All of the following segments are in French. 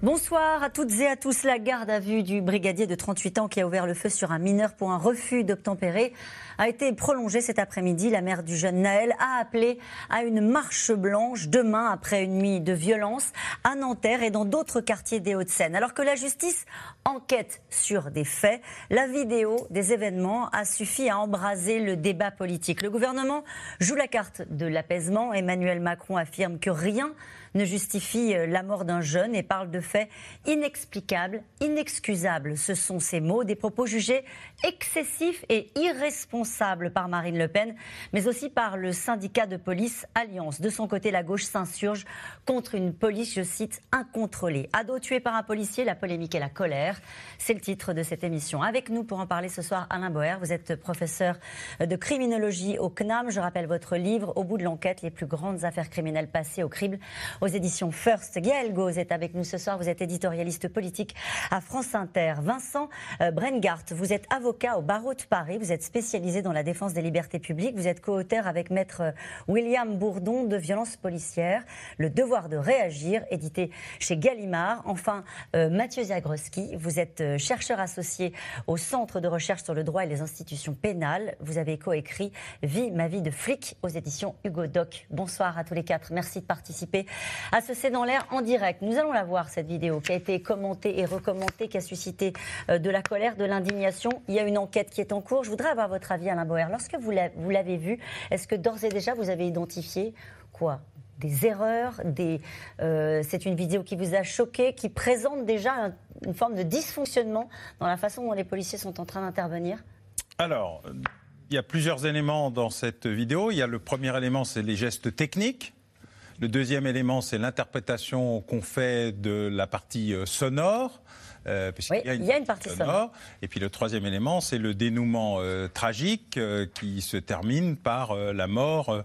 Bonsoir à toutes et à tous. La garde à vue du brigadier de 38 ans qui a ouvert le feu sur un mineur pour un refus d'obtempérer a été prolongée cet après-midi. La mère du jeune Naël a appelé à une marche blanche demain après une nuit de violence à Nanterre et dans d'autres quartiers des Hauts-de-Seine. Alors que la justice enquête sur des faits, la vidéo des événements a suffi à embraser le débat politique. Le gouvernement joue la carte de l'apaisement. Emmanuel Macron affirme que rien ne justifie euh, la mort d'un jeune et parle de faits inexplicables, inexcusables. Ce sont ces mots, des propos jugés excessifs et irresponsables par Marine Le Pen, mais aussi par le syndicat de police Alliance. De son côté, la gauche s'insurge contre une police, je cite, incontrôlée. Ado tué par un policier, la polémique et la colère. C'est le titre de cette émission. Avec nous pour en parler ce soir, Alain Boer. Vous êtes professeur de criminologie au CNAM. Je rappelle votre livre, Au bout de l'enquête, les plus grandes affaires criminelles passées au crible aux éditions First. Gaël Gauze est avec nous ce soir. Vous êtes éditorialiste politique à France Inter. Vincent euh, Brengart, vous êtes avocat au barreau de Paris. Vous êtes spécialisé dans la défense des libertés publiques. Vous êtes co-auteur avec maître euh, William Bourdon de Violences policières, Le devoir de réagir, édité chez Gallimard. Enfin, euh, Mathieu Zagroski, vous êtes chercheur associé au Centre de recherche sur le droit et les institutions pénales. Vous avez coécrit Vie, ma vie de flic aux éditions Hugo Doc. Bonsoir à tous les quatre. Merci de participer à ce C'est dans l'air en direct. Nous allons la voir, cette vidéo, qui a été commentée et recommentée, qui a suscité euh, de la colère, de l'indignation. Il y a une enquête qui est en cours. Je voudrais avoir votre avis, Alain Boer. Lorsque vous l'avez vue, est-ce que d'ores et déjà vous avez identifié quoi? Des erreurs, euh, c'est une vidéo qui vous a choqué, qui présente déjà une forme de dysfonctionnement dans la façon dont les policiers sont en train d'intervenir? Alors, il y a plusieurs éléments dans cette vidéo. Il y a le premier élément, c'est les gestes techniques. Le deuxième élément, c'est l'interprétation qu'on fait de la partie euh, sonore. Euh, oui, il y, a une, partie sonore. Et puis le troisième élément, c'est le dénouement euh, tragique qui se termine par la mort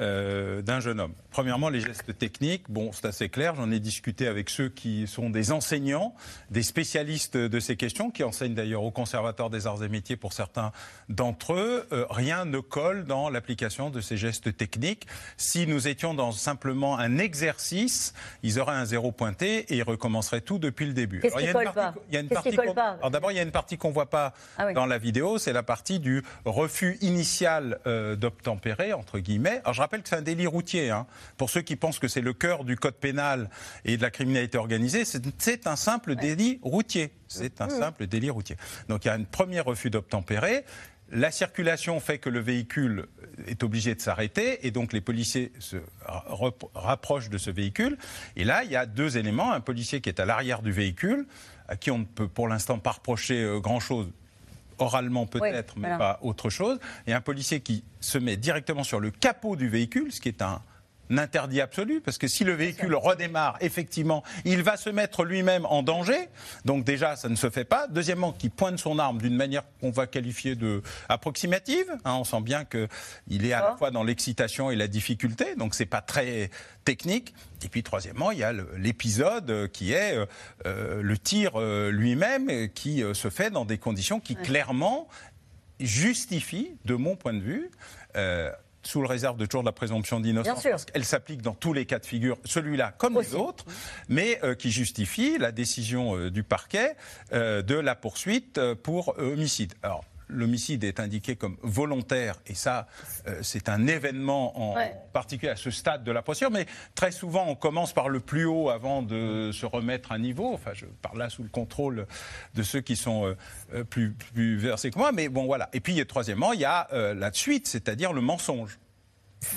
euh, d'un jeune homme. Premièrement, les gestes techniques, bon, c'est assez clair, j'en ai discuté avec ceux qui sont des enseignants, des spécialistes de ces questions, qui enseignent d'ailleurs au Conservatoire des arts et métiers pour certains d'entre eux. Euh, rien ne colle dans l'application de ces gestes techniques. Si nous étions dans simplement un exercice, ils auraient un zéro pointé et ils recommenceraient tout depuis le début. Qu'est-ce qui colle pas Il y a une partie Alors d'abord, il y a une partie qu'on voit pas ah dans la vidéo, c'est la partie du refus initial euh, d'obtempérer, entre guillemets. Alors je rappelle que c'est un délit routier. Hein. Pour ceux qui pensent que c'est le cœur du code pénal et de la criminalité organisée, c'est un simple délit routier. C'est un mmh. simple délit routier. Donc il y a un premier refus d'obtempérer. La circulation fait que le véhicule est obligé de s'arrêter et donc les policiers se rapprochent de ce véhicule. Et là, il y a deux éléments. Un policier qui est à l'arrière du véhicule, à qui on ne peut pour l'instant pas reprocher euh, grand-chose oralement peut-être, mais pas autre chose. Et un policier qui se met directement sur le capot du véhicule, ce qui est un interdit absolu, parce que si le véhicule redémarre, effectivement, il va se mettre lui-même en danger. Donc déjà, ça ne se fait pas. Deuxièmement, qu'il pointe son arme d'une manière qu'on va qualifier de approximative. Hein, on sent bien qu'il est à la fois dans l'excitation et la difficulté, donc c'est pas très technique. Et puis troisièmement, il y a l'épisode qui est euh, euh, le tir euh, lui-même, qui se fait dans des conditions qui clairement justifient, de mon point de vue, sous le réserve de toujours de la présomption d'innocence, parce qu'elle s'applique dans tous les cas de figure, celui-là comme les autres, mais euh, qui justifie la décision euh, du parquet euh, de la poursuite pour homicide. Alors, l'homicide est indiqué comme volontaire, et ça, euh, c'est un événement en particulier à ce stade de la procédure, mais très souvent, on commence par le plus haut avant de se remettre à niveau. Enfin, je parle là sous le contrôle de ceux qui sont euh, euh, plus, plus versés que moi, mais bon, voilà. Et puis, troisièmement, il y a la suite, c'est-à-dire le mensonge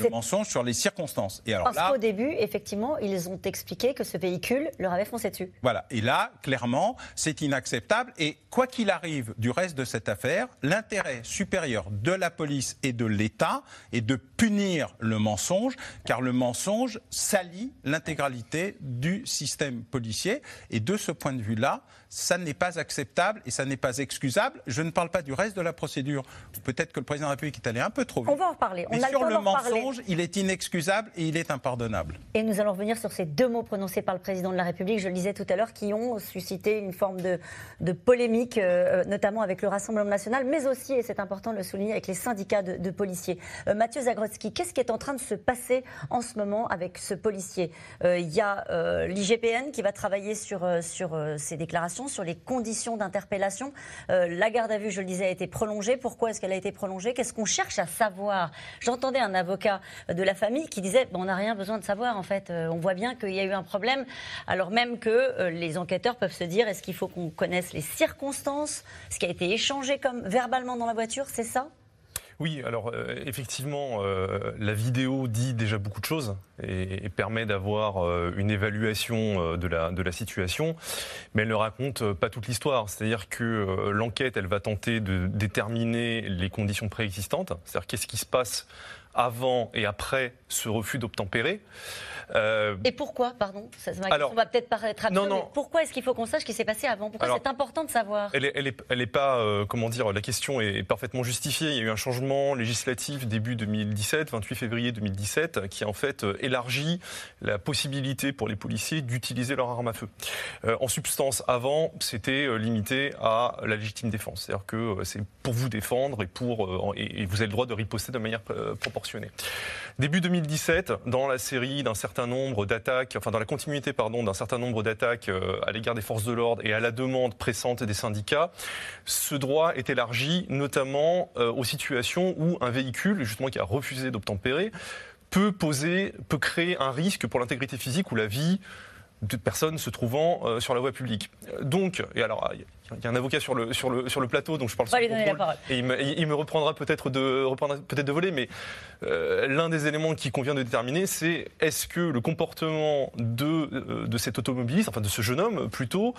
le mensonge sur les circonstances. Et alors Parce qu'au début, effectivement, ils ont expliqué que ce véhicule leur avait foncé dessus. Voilà. Et là, clairement, c'est inacceptable. Et quoi qu'il arrive du reste de cette affaire, l'intérêt supérieur de la police et de l'État est de punir le mensonge, car le mensonge salit l'intégralité du système policier. Et de ce point de vue-là, ça n'est pas acceptable et ça n'est pas excusable. Je ne parle pas du reste de la procédure. Peut-être que le président de la République est allé un peu trop vite. On va en reparler. On a le mensonge, il est inexcusable et il est impardonnable. Et nous allons revenir sur ces deux mots prononcés par le président de la République, je le disais tout à l'heure, qui ont suscité une forme de, de polémique, euh, notamment avec le Rassemblement national, mais aussi, et c'est important de le souligner, avec les syndicats de, policiers. Euh, Mathieu Zagrodzki, qu'est-ce qui est en train de se passer en ce moment avec ce policier? Euh, Il y a l'IGPN qui va travailler sur, sur ces déclarations, sur les conditions d'interpellation. la garde à vue, je le disais, a été prolongée. Pourquoi est-ce qu'elle a été prolongée? Qu'est-ce qu'on cherche à savoir? J'entendais un avocat de la famille qui disait on n'a rien besoin de savoir en fait. on voit bien qu'il y a eu un problème, alors même que les enquêteurs peuvent se dire est-ce qu'il faut qu'on connaisse les circonstances, ce qui a été échangé comme verbalement dans la voiture, c'est ça? Oui, alors euh, effectivement, euh, la vidéo dit déjà beaucoup de choses et, permet d'avoir euh, une évaluation de la, situation, mais elle ne raconte pas toute l'histoire. C'est-à-dire que l'enquête, elle va tenter de déterminer les conditions préexistantes, c'est-à-dire qu'est-ce qui se passe avant et après ce refus d'obtempérer. Euh, et pourquoi, pardon ça, Alors, On va peut-être paraître absurde, non, non. pourquoi est-ce qu'il faut qu'on sache ce qui s'est passé avant? Pourquoi c'est important de savoir? Elle n'est elle est, pas, euh, comment dire, la question est parfaitement justifiée. Il y a eu un changement législatif début 2017, 28 février 2017, qui a en fait euh, élargi la possibilité pour les policiers d'utiliser leur arme à feu. en substance, avant, c'était limité à la légitime défense. C'est-à-dire que c'est pour vous défendre et, pour, et vous avez le droit de riposter de manière Début 2017, dans la série d'un certain nombre d'attaques, enfin dans la continuité d'un certain nombre d'attaques euh, à l'égard des forces de l'ordre et à la demande pressante des syndicats, ce droit est élargi notamment euh, aux situations où un véhicule, justement qui a refusé d'obtempérer, peut poser, peut créer un risque pour l'intégrité physique ou la vie de personnes se trouvant euh, sur la voie publique. Donc, et alors, il y a un avocat sur le, sur le, sur le plateau, donc je parle sans contrôle. Et il me, il me reprendra peut-être de, peut-être de voler, mais euh, l'un des éléments qui convient de déterminer, c'est est-ce que le comportement de, euh, de cet automobiliste, enfin de ce jeune homme plutôt,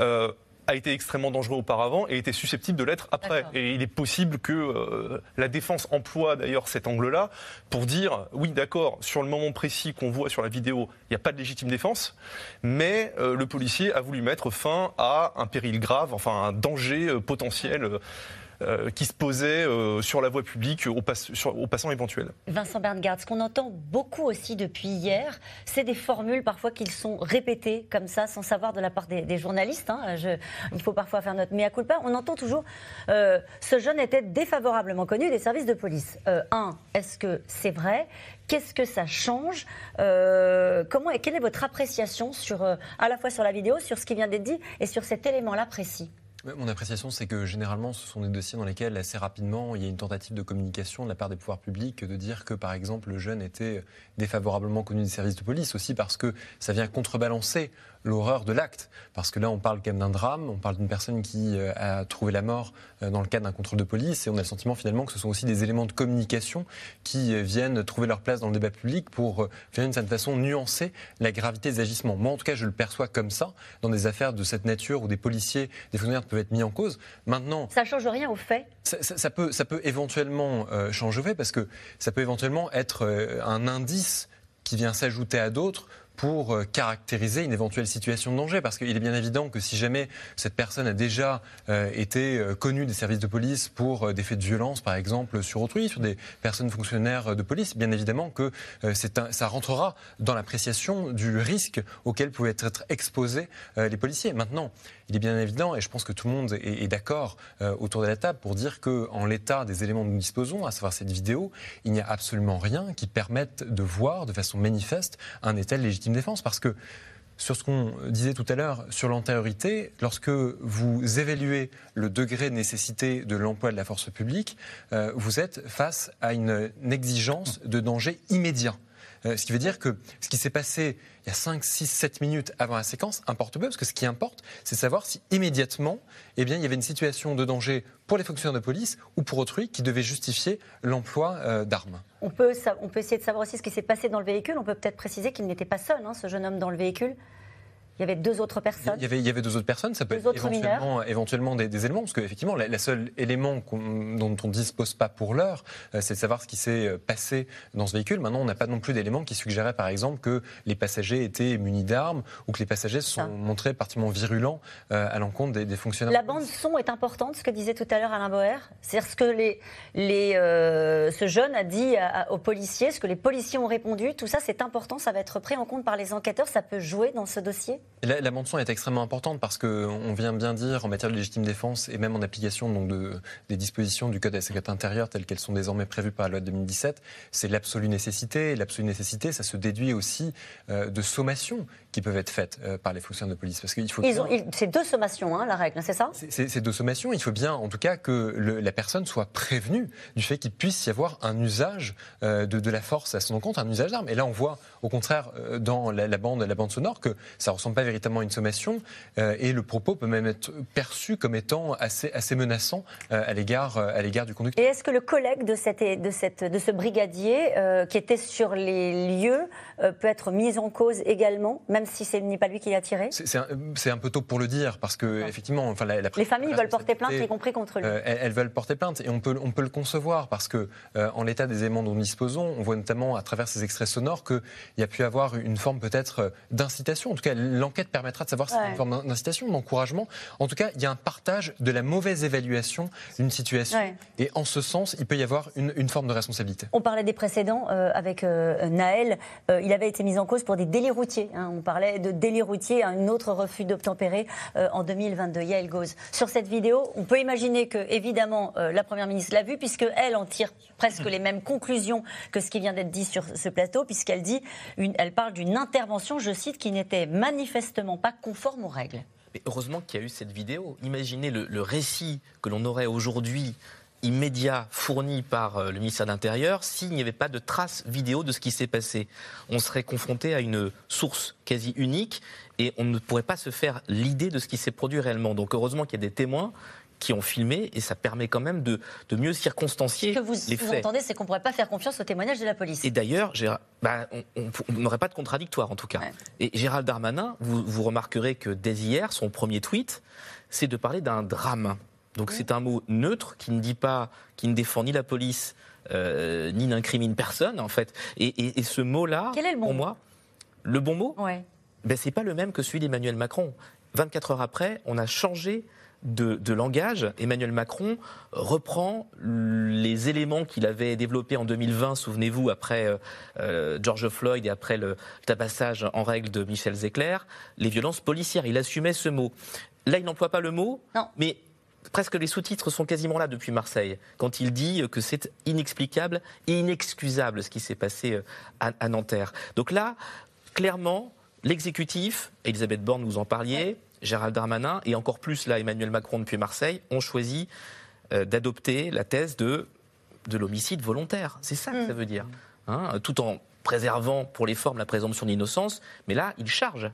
euh, a été extrêmement dangereux auparavant et était susceptible de l'être après. Et il est possible que euh, la défense emploie d'ailleurs cet angle-là pour dire oui, d'accord, sur le moment précis qu'on voit sur la vidéo, il n'y a pas de légitime défense, mais euh, le policier a voulu mettre fin à un péril grave, enfin un danger euh, potentiel. Euh, qui se posait euh, sur la voie publique aux, passants éventuels. Vincent Berngarde, ce qu'on entend beaucoup aussi depuis hier, c'est des formules parfois qui sont répétées comme ça, sans savoir de la part des, journalistes. Hein. il faut parfois faire notre mea culpa. On entend toujours euh, ce jeune était défavorablement connu des services de police. un, est-ce que c'est vrai? Qu'est-ce que ça change? Comment et quelle est votre appréciation sur, à la fois sur la vidéo, sur ce qui vient d'être dit et sur cet élément-là précis? Mon appréciation, c'est que généralement, ce sont des dossiers dans lesquels assez rapidement, il y a une tentative de communication de la part des pouvoirs publics de dire que, par exemple, le jeune était défavorablement connu des services de police, aussi parce que ça vient contrebalancer l'horreur de l'acte. Parce que là, on parle quand même d'un drame, on parle d'une personne qui euh, a trouvé la mort euh, dans le cadre d'un contrôle de police, et on a le sentiment finalement que ce sont aussi des éléments de communication qui euh, viennent trouver leur place dans le débat public pour, d'une certaine façon, nuancer la gravité des agissements. Moi, en tout cas, je le perçois comme ça, dans des affaires de cette nature où des policiers, des fonctionnaires peuvent être mis en cause. Maintenant... Ça ne change rien au fait? ça, peut, ça peut éventuellement changer au fait, parce que ça peut éventuellement être un indice qui vient s'ajouter à d'autres pour euh, caractériser une éventuelle situation de danger. Parce qu'il est bien évident que si jamais cette personne a déjà euh, été euh, connue des services de police pour des faits de violence, par exemple, sur autrui, sur des personnes fonctionnaires de police, bien évidemment que ça rentrera dans l'appréciation du risque auquel pouvaient être exposés les policiers. Maintenant, il est bien évident, et je pense que tout le monde est, d'accord autour de la table pour dire qu'en l'état des éléments dont nous disposons, à savoir cette vidéo, il n'y a absolument rien qui permette de voir de façon manifeste un état légitime défense parce que sur ce qu'on disait tout à l'heure sur l'antériorité, lorsque vous évaluez le degré de nécessité de l'emploi de la force publique, euh, vous êtes face à une, exigence de danger immédiat. Euh, ce qui veut dire que ce qui s'est passé il y a 5, 6, 7 minutes avant la séquence importe peu, parce que ce qui importe, c'est savoir si immédiatement, eh bien, il y avait une situation de danger pour les fonctionnaires de police ou pour autrui qui devait justifier l'emploi euh, d'armes. On peut, on peut essayer de savoir aussi ce qui s'est passé dans le véhicule. On peut peut-être préciser qu'il n'était pas seul, hein, ce jeune homme dans le véhicule. Il y avait deux autres personnes. Il y avait, il y avait deux autres personnes. Ça peut être éventuellement, éventuellement des, des, éléments, parce qu'effectivement, la, la seule élément dont on ne dispose pas pour l'heure, euh, c'est de savoir ce qui s'est euh, passé dans ce véhicule. Maintenant, on n'a pas non plus d'éléments qui suggéraient, par exemple, que les passagers étaient munis d'armes ou que les passagers se sont montrés particulièrement virulents euh, à l'encontre des, des, fonctionnaires. La bande son est importante, ce que disait tout à l'heure Alain Boer. C'est-à-dire ce que les, les, ce jeune a dit aux policiers, ce que les policiers ont répondu. Tout ça, c'est important. Ça va être pris en compte par les enquêteurs. Ça peut jouer dans ce dossier? La, la son est extrêmement importante parce qu'on vient bien dire en matière de légitime défense et même en application des dispositions du Code de la sécurité intérieure telles qu'elles sont désormais prévues par la loi de 2017, c'est l'absolue nécessité. L'absolue nécessité, ça se déduit aussi euh, de sommations qui peuvent être faites euh, par les fonctionnaires de police. Parce qu'il faut. c'est deux sommations, hein, la règle, c'est ça? C'est deux sommations. Il faut bien, en tout cas, que le, la personne soit prévenue du fait qu'il puisse y avoir un usage euh, de, de, la force à son compte, un usage d'armes. Et là, on voit, au contraire, dans la, la, bande, la bande sonore, que ça ressemble pas véritablement à une sommation. et le propos peut même être perçu comme étant assez, assez menaçant à l'égard à l'égard du conducteur. Et est-ce que le collègue de, cette, de, cette, de ce brigadier qui était sur les lieux peut être mis en cause également, même si ce n'est pas lui qui l'a tiré C'est un, un, peu tôt pour le dire, parce que, effectivement, enfin, la, les familles veulent porter plainte, y compris contre lui. Euh, elles, veulent porter plainte, et on peut, on peut le concevoir, parce que, euh, en l'état des éléments dont nous disposons, on voit notamment à travers ces extraits sonores qu'il y a pu avoir une forme peut-être euh, d'incitation. En tout cas, l'enquête permettra de savoir si c'est une forme d'incitation, d'encouragement. En tout cas, il y a un partage de la mauvaise évaluation d'une situation, et en ce sens, il peut y avoir une, une forme de responsabilité. On parlait des précédents avec Naël. il avait été mis en cause pour des délits routiers. Hein. On parlait de délit routier, un autre refus d'obtempérer euh, en 2022. Yael Goz. Sur cette vidéo, on peut imaginer que, évidemment, euh, la Première ministre l'a vu, puisqu'elle en tire presque les mêmes conclusions que ce qui vient d'être dit sur ce plateau, puisqu'elle dit, une, elle parle d'une intervention, je cite, qui n'était manifestement pas conforme aux règles. Mais heureusement qu'il y a eu cette vidéo. Imaginez le récit que l'on aurait aujourd'hui immédiat fourni par euh, le ministère de l'Intérieur s'il n'y avait pas de traces vidéo de ce qui s'est passé. On serait confronté à une source quasi unique et on ne pourrait pas se faire l'idée de ce qui s'est produit réellement. Donc heureusement qu'il y a des témoins qui ont filmé et ça permet quand même de, mieux circonstancier ce que vous entendez, c'est qu'on ne pourrait pas faire confiance au témoignage de la police. Et d'ailleurs, bah, on n'aurait pas de contradictoire en tout cas. Et Gérald Darmanin, vous, vous remarquerez que dès hier, son premier tweet, c'est de parler d'un drame. Donc c'est un mot neutre qui ne dit pas, qui ne défend ni la police, euh, ni n'incrimine personne en fait. Et, ce mot-là, pour moi, le bon mot, ouais. ben, c'est pas le même que celui d'Emmanuel Macron. 24 heures après, on a changé de, langage. Emmanuel Macron reprend les éléments qu'il avait développés en 2020, souvenez-vous, après euh, euh, George Floyd et après le tabassage en règle de Michel Zecler, les violences policières. Il assumait ce mot. Là, il n'emploie pas le mot, non. mais presque les sous-titres sont quasiment là depuis Marseille, quand il dit que c'est inexplicable et inexcusable ce qui s'est passé euh, à, Nanterre. Donc là, clairement, l'exécutif, Elisabeth Borne, vous en parliez, Gérald Darmanin, et encore plus là Emmanuel Macron depuis Marseille, ont choisi euh, d'adopter la thèse de, de l'homicide volontaire. C'est ça que mm. ça veut dire. Hein, tout en préservant pour les formes la présomption d'innocence, mais là, il charge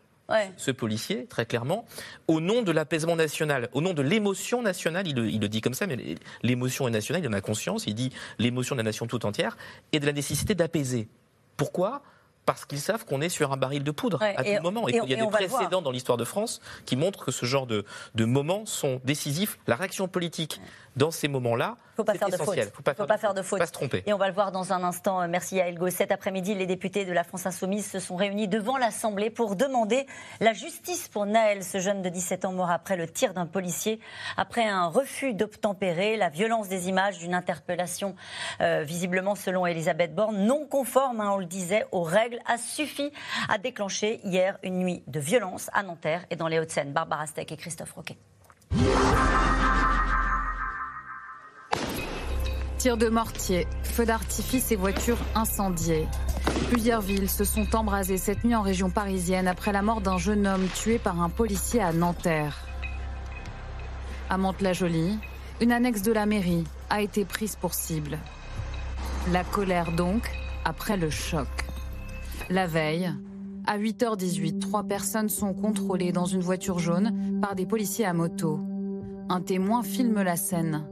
ce policier, très clairement, au nom de l'apaisement national, au nom de l'émotion nationale, il le, dit comme ça, mais l'émotion est nationale, il en a conscience, il dit l'émotion de la nation tout entière, et de la nécessité d'apaiser. Pourquoi? Parce qu'ils savent qu'on est sur un baril de poudre à tout moment. Et, il y a des précédents dans l'histoire de France qui montrent que ce genre de, de moments sont décisifs. La réaction politique dans ces moments-là, faut pas faire de faute. Faut pas, faut pas faire de faute. Pas se tromper. Et on va le voir dans un instant. Merci à Elgo. Cet après-midi, les députés de la France Insoumise se sont réunis devant l'Assemblée pour demander la justice pour Naël, ce jeune de 17 ans mort après le tir d'un policier, après un refus d'obtempérer, la violence des images d'une interpellation, euh, visiblement selon Elisabeth Borne, non conforme, hein, on le disait, aux règles, a suffi à déclencher hier une nuit de violence à Nanterre et dans les Hauts-de-Seine. Barbara Steck et Christophe Roquet. Tirs de mortier, feux d'artifice et voitures incendiées. Plusieurs villes se sont embrasées cette nuit en région parisienne après la mort d'un jeune homme tué par un policier à Nanterre. À Mantes-la-Jolie, une annexe de la mairie a été prise pour cible. La colère donc, après le choc. La veille, à 8h18, trois personnes sont contrôlées dans une voiture jaune par des policiers à moto. Un témoin filme la scène.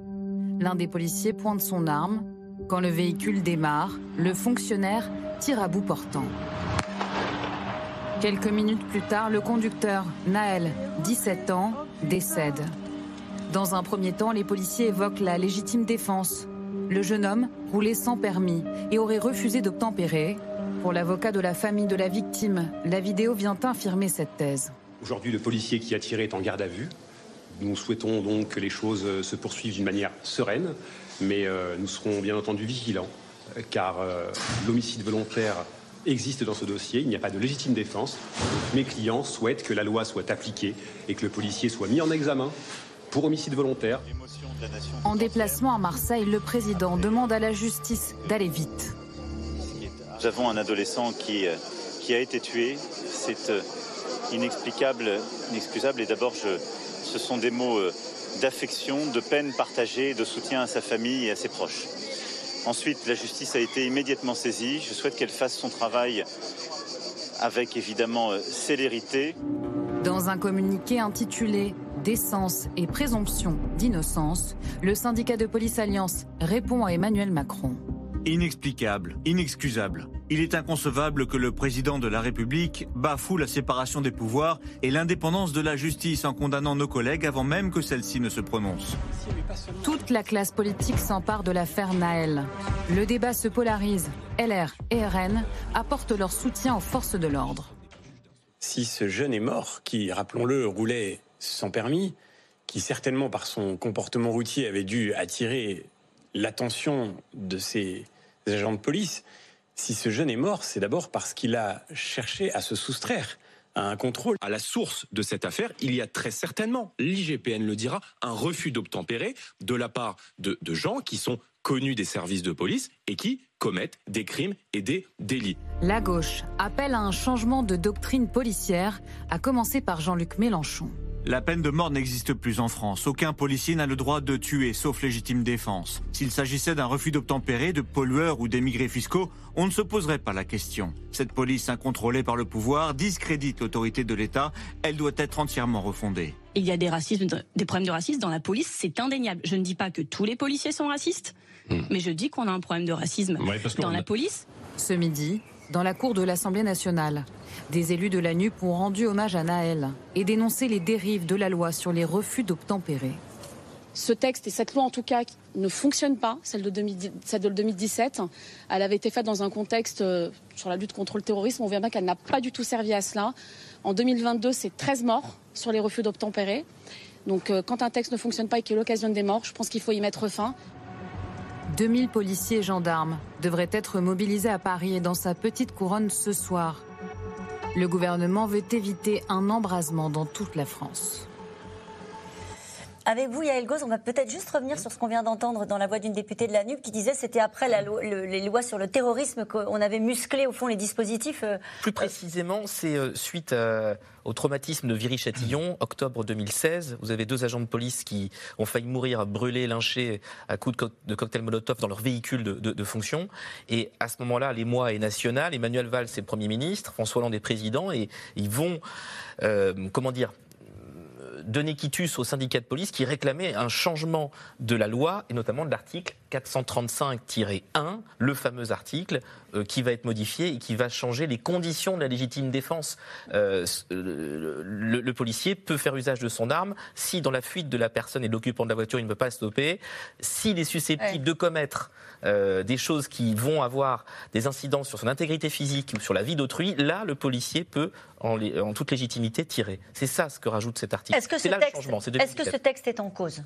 L'un des policiers pointe son arme. Quand le véhicule démarre, le fonctionnaire tire à bout portant. Quelques minutes plus tard, le conducteur, Naël, 17 ans, décède. Dans un premier temps, les policiers évoquent la légitime défense. Le jeune homme roulait sans permis et aurait refusé d'obtempérer. Pour l'avocat de la famille de la victime, la vidéo vient infirmer cette thèse. Aujourd'hui, le policier qui a tiré est en garde à vue. Nous souhaitons donc que les choses euh, se poursuivent d'une manière sereine, mais euh, nous serons bien entendu vigilants, car euh, l'homicide volontaire existe dans ce dossier, il n'y a pas de légitime défense. Mes clients souhaitent que la loi soit appliquée et que le policier soit mis en examen pour homicide volontaire. En déplacement à Marseille, le président demande à la justice d'aller vite. Nous avons un adolescent qui, qui a été tué. C'est inexplicable, inexcusable. Et d'abord, ce sont des mots euh, d'affection, de peine partagée, de soutien à sa famille et à ses proches. Ensuite, la justice a été immédiatement saisie. Je souhaite qu'elle fasse son travail avec évidemment euh, célérité. Dans un communiqué intitulé Décence et présomption d'innocence, le syndicat de police Alliance répond à Emmanuel Macron. Inexplicable, inexcusable. Il est inconcevable que le président de la République bafoue la séparation des pouvoirs et l'indépendance de la justice en condamnant nos collègues avant même que celle-ci ne se prononce. Toute la classe politique s'empare de l'affaire Naël. Le débat se polarise. LR et RN apportent leur soutien aux forces de l'ordre. Si ce jeune est mort, qui, rappelons-le, roulait sans permis, qui certainement par son comportement routier avait dû attirer l'attention de ces agents de police, si ce jeune est mort, c'est d'abord parce qu'il a cherché à se soustraire à un contrôle. À la source de cette affaire, il y a très certainement, l'IGPN le dira, un refus d'obtempérer de la part de, de gens qui sont connus des services de police et qui commettent des crimes et des délits. La gauche appelle à un changement de doctrine policière, à commencer par Jean-Luc Mélenchon. La peine de mort n'existe plus en France. Aucun policier n'a le droit de tuer, sauf légitime défense. S'il s'agissait d'un refus d'obtempérer, de pollueurs ou d'émigrés fiscaux, on ne se poserait pas la question. Cette police incontrôlée par le pouvoir discrédite l'autorité de l'État. Elle doit être entièrement refondée. Il y a des racismes, des problèmes de racisme dans la police, c'est indéniable. Je ne dis pas que tous les policiers sont racistes, hmm. mais je dis qu'on a un problème de racisme dans la police. Ce midi, dans la cour de l'Assemblée nationale. Des élus de la NUP ont rendu hommage à Naël et dénoncé les dérives de la loi sur les refus d'obtempérer. Ce texte et cette loi, en tout cas, ne fonctionnent pas, celle de, 2017. Elle avait été faite dans un contexte euh, sur la lutte contre le terrorisme. On voit bien qu'elle n'a pas du tout servi à cela. En 2022, c'est 13 morts sur les refus d'obtempérer. Donc, euh, quand un texte ne fonctionne pas et qu'il occasionne des morts, je pense qu'il faut y mettre fin. 2000 policiers et gendarmes devraient être mobilisés à Paris et dans sa petite couronne ce soir. Le gouvernement veut éviter un embrasement dans toute la France. Avec vous, Yael Gauze, on va peut-être juste revenir sur ce qu'on vient d'entendre dans la voix d'une députée de la NUP qui disait que c'était après les lois sur le terrorisme qu'on avait musclé au fond les dispositifs. Euh, Plus précisément, c'est euh, suite euh, au traumatisme de Viry-Châtillon, octobre 2016. Vous avez deux agents de police qui ont failli mourir brûlés, lynchés à coups de, cocktail Molotov dans leur véhicule de, fonction. Et à ce moment-là, les mois est national. Emmanuel Valls est Premier ministre, François Hollande est président, et ils vont, comment dire, donner quitus au syndicat de police qui réclamait un changement de la loi et notamment de l'article 435-1, le fameux article euh, qui va être modifié et qui va changer les conditions de la légitime défense. Euh, euh, le, policier peut faire usage de son arme si dans la fuite de la personne et de l'occupant de la voiture il ne peut pas stopper, s'il est susceptible de commettre des choses qui vont avoir des incidences sur son intégrité physique ou sur la vie d'autrui, là le policier peut en, en toute légitimité tirer. C'est ça ce que rajoute cet article. Est-ce que, est que ce texte est en cause?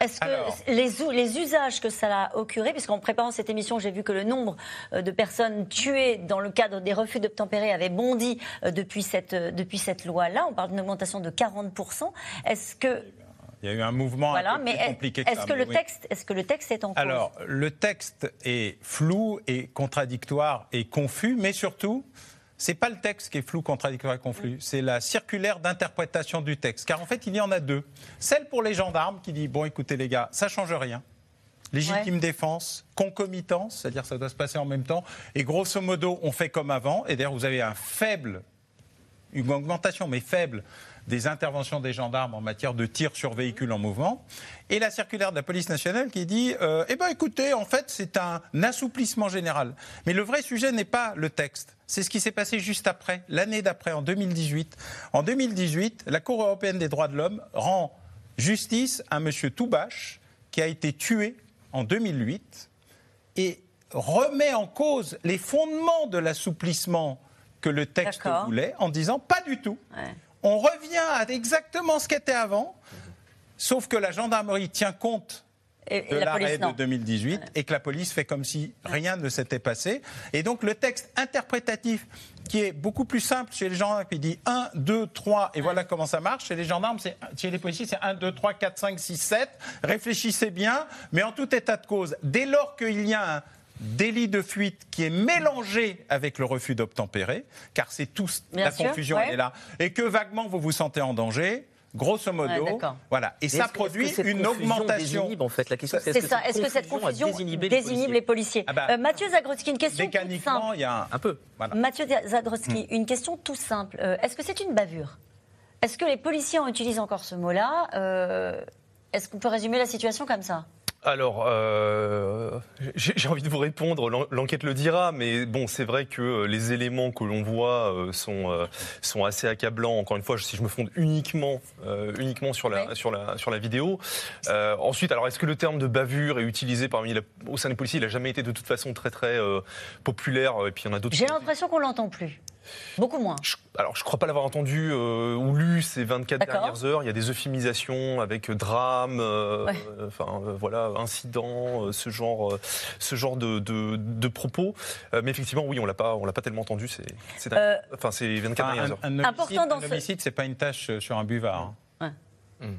Est-ce que les, les, usages que ça a occuré, puisqu'en préparant cette émission, j'ai vu que le nombre euh, de personnes tuées dans le cadre des refus d'obtempérer avait bondi euh, depuis cette, euh, depuis cette loi-là. On parle d'une augmentation de 40%. Est-ce que il y a eu un mouvement un peu plus compliqué que est-ce Que le texte, est-ce que le texte est en cause? Alors, le texte est flou et contradictoire et confus, mais surtout, c'est pas le texte qui est flou, contradictoire et confus, c'est la circulaire d'interprétation du texte. Car en fait, il y en a deux. Celle pour les gendarmes qui dit bon, écoutez les gars, ça change rien. Légitime défense, concomitance, c'est-à-dire ça doit se passer en même temps. Et grosso modo, on fait comme avant. Et d'ailleurs, vous avez un faible une augmentation, mais faible, des interventions des gendarmes en matière de tir sur véhicules en mouvement, et la circulaire de la police nationale qui dit euh, Eh bien, écoutez, en fait, c'est un assouplissement général. Mais le vrai sujet n'est pas le texte. C'est ce qui s'est passé juste après, l'année d'après, en 2018. En 2018, la Cour européenne des droits de l'homme rend justice à M. Toubache, qui a été tué en 2008, et remet en cause les fondements de l'assouplissement que le texte voulait, en disant pas du tout. On revient à exactement ce qu'était avant, sauf que la gendarmerie tient compte de l'arrêt de 2018 et que la police fait comme si rien ne s'était passé. Et donc le texte interprétatif qui est beaucoup plus simple chez les gendarmes qui dit 1, 2, 3 et voilà comment ça marche. Chez les gendarmes, chez les policiers, c'est 1, 2, 3, 4, 5, 6, 7. Réfléchissez bien, mais en tout état de cause, dès lors qu'il y a un délit de fuite qui est mélangé avec le refus d'obtempérer, car c'est tout, la confusion est là, et que vaguement vous vous sentez en danger, Grosso modo, voilà. Et ça produit une augmentation. en fait, la question c'est est-ce que, que, cette confusion désinhibe les policiers, ah bah, euh, Mathieu Zagrodzki, une question toute simple. il y a un, peu. Mathieu hmm. une question tout simple. Euh, est-ce que c'est une bavure? Est-ce que les policiers ont utilisé encore ce mot-là? Euh, Est-ce qu'on peut résumer la situation comme ça? Alors, euh, j'ai envie de vous répondre, l'enquête le dira, mais bon, c'est vrai que euh, les éléments que l'on voit euh, sont, sont assez accablants. Encore une fois, si je me fonde uniquement, uniquement sur, la, sur, la, sur la vidéo. ensuite, alors, est-ce que le terme de bavure est utilisé parmi au sein des policiers? Il n'a jamais été de toute façon très, très populaire. Et puis, il y en a d'autres. J'ai l'impression qu'on l'entend plus. Beaucoup moins. alors, je ne crois pas l'avoir entendu euh, ou lu ces 24 dernières heures. Il y a des euphémisations avec drame, euh, enfin euh, voilà, incident, ce genre, ce genre de, de, propos. mais effectivement, oui, on l'a pas, on l'a pas tellement entendu. C'est, enfin, c'est 24 dernières heures. Un, Important dans un homicide, c'est pas une tâche sur un buvard. Hein. Hmm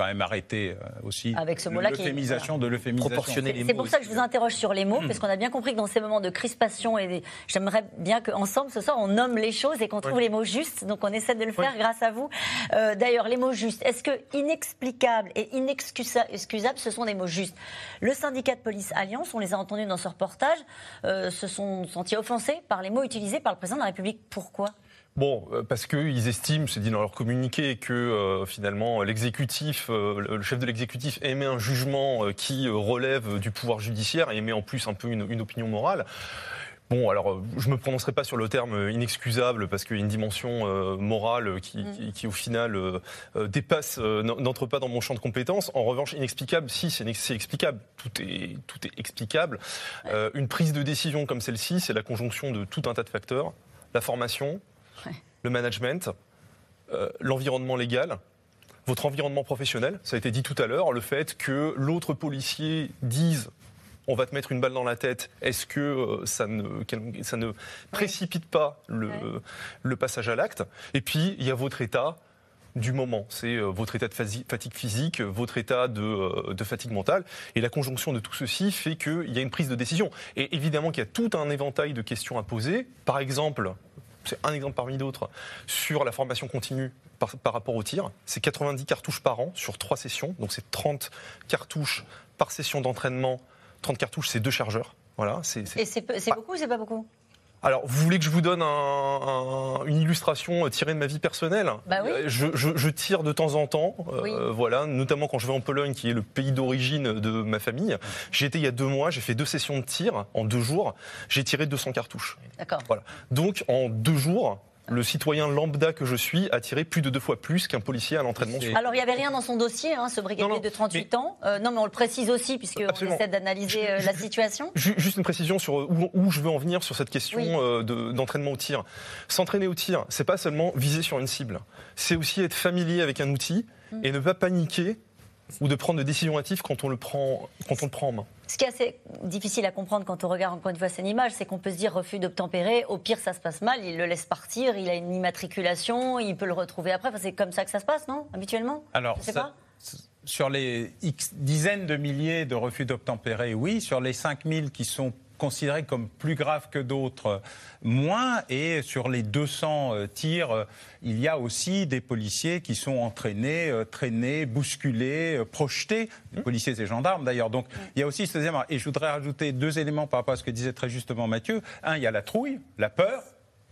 quand même arrêter euh, aussi avec ce mot-là l'euphémisation de l'euphémisation. C'est pour ça que je vous interroge sur les mots, mmh. parce qu'on a bien compris que dans ces moments de crispation, et j'aimerais bien qu'ensemble ce soir on nomme les choses et qu'on trouve les mots justes. Donc on essaie de le faire grâce à vous. Euh, d'ailleurs, les mots justes, est-ce que inexplicable et inexcusable, ce sont des mots justes? Le syndicat de police Alliance, on les a entendus dans ce reportage, euh, se sont sentis offensés par les mots utilisés par le président de la République. Pourquoi? Bon, euh, parce qu'ils estiment, c'est dit dans leur communiqué, que euh, finalement l'exécutif, euh, le chef de l'exécutif émet un jugement qui relève du pouvoir judiciaire et émet en plus un peu une, opinion morale. Bon, alors je ne me prononcerai pas sur le terme inexcusable parce qu'il y a une dimension morale qui, mm. qui, au final dépasse, n'entre pas dans mon champ de compétences. En revanche, inexplicable, si c'est explicable, tout est, tout est explicable. une prise de décision comme celle-ci, c'est la conjonction de tout un tas de facteurs. La formation, le management, euh, l'environnement légal, votre environnement professionnel. Ça a été dit tout à l'heure, le fait que l'autre policier dise on va te mettre une balle dans la tête, est-ce que euh, ça, ne, ça ne précipite pas le, le passage à l'acte? Et puis, il y a votre état du moment. C'est euh, votre état de fatigue physique, votre état de, de, fatigue mentale. Et la conjonction de tout ceci fait qu'il y a une prise de décision. Et évidemment qu'il y a tout un éventail de questions à poser. Par exemple, c'est un exemple parmi d'autres, sur la formation continue par, rapport au tir. C'est 90 cartouches par an sur trois sessions, donc c'est 30 cartouches par session d'entraînement. 30 cartouches, c'est deux chargeurs. Voilà, Et c'est beaucoup ou c'est pas beaucoup? Alors, vous voulez que je vous donne une illustration euh, tirée de ma vie personnelle? Bah oui. Euh, je, tire de temps en temps, euh, voilà, notamment quand je vais en Pologne, qui est le pays d'origine de ma famille. J'ai été il y a deux mois, j'ai fait deux sessions de tir en deux jours. J'ai tiré 200 cartouches. D'accord. Voilà. Donc, en deux jours, le citoyen lambda que je suis a tiré plus de deux fois plus qu'un policier à l'entraînement. Alors il n'y avait rien dans son dossier, hein, ce brigadier de 38 ans. Euh, non, mais on le précise aussi puisqu'on essaie d'analyser euh, la situation. Juste une précision sur où, je veux en venir sur cette question euh, d'entraînement au tir. S'entraîner au tir, c'est pas seulement viser sur une cible, c'est aussi être familier avec un outil mm. et ne pas paniquer ou de prendre des décisions hâtives quand on le prend, quand on le prend en main. Ce qui est assez difficile à comprendre quand on regarde encore une fois cette image, c'est qu'on peut se dire refus d'obtempérer, au pire ça se passe mal, il le laisse partir, il a une immatriculation, il peut le retrouver après. c'est comme ça que ça se passe, non Habituellement? Alors, sur les X dizaines de milliers de refus d'obtempérer, oui. Sur les 5000 qui sont considérés comme plus graves que d'autres, moins. Et sur les 200 euh, tirs, euh, il y a aussi des policiers qui sont entraînés, euh, traînés, bousculés, projetés, des mmh. policiers et gendarmes d'ailleurs. Donc il y a aussi ce deuxième. Et je voudrais rajouter deux éléments par rapport à ce que disait très justement Mathieu. Un, il y a la trouille, la peur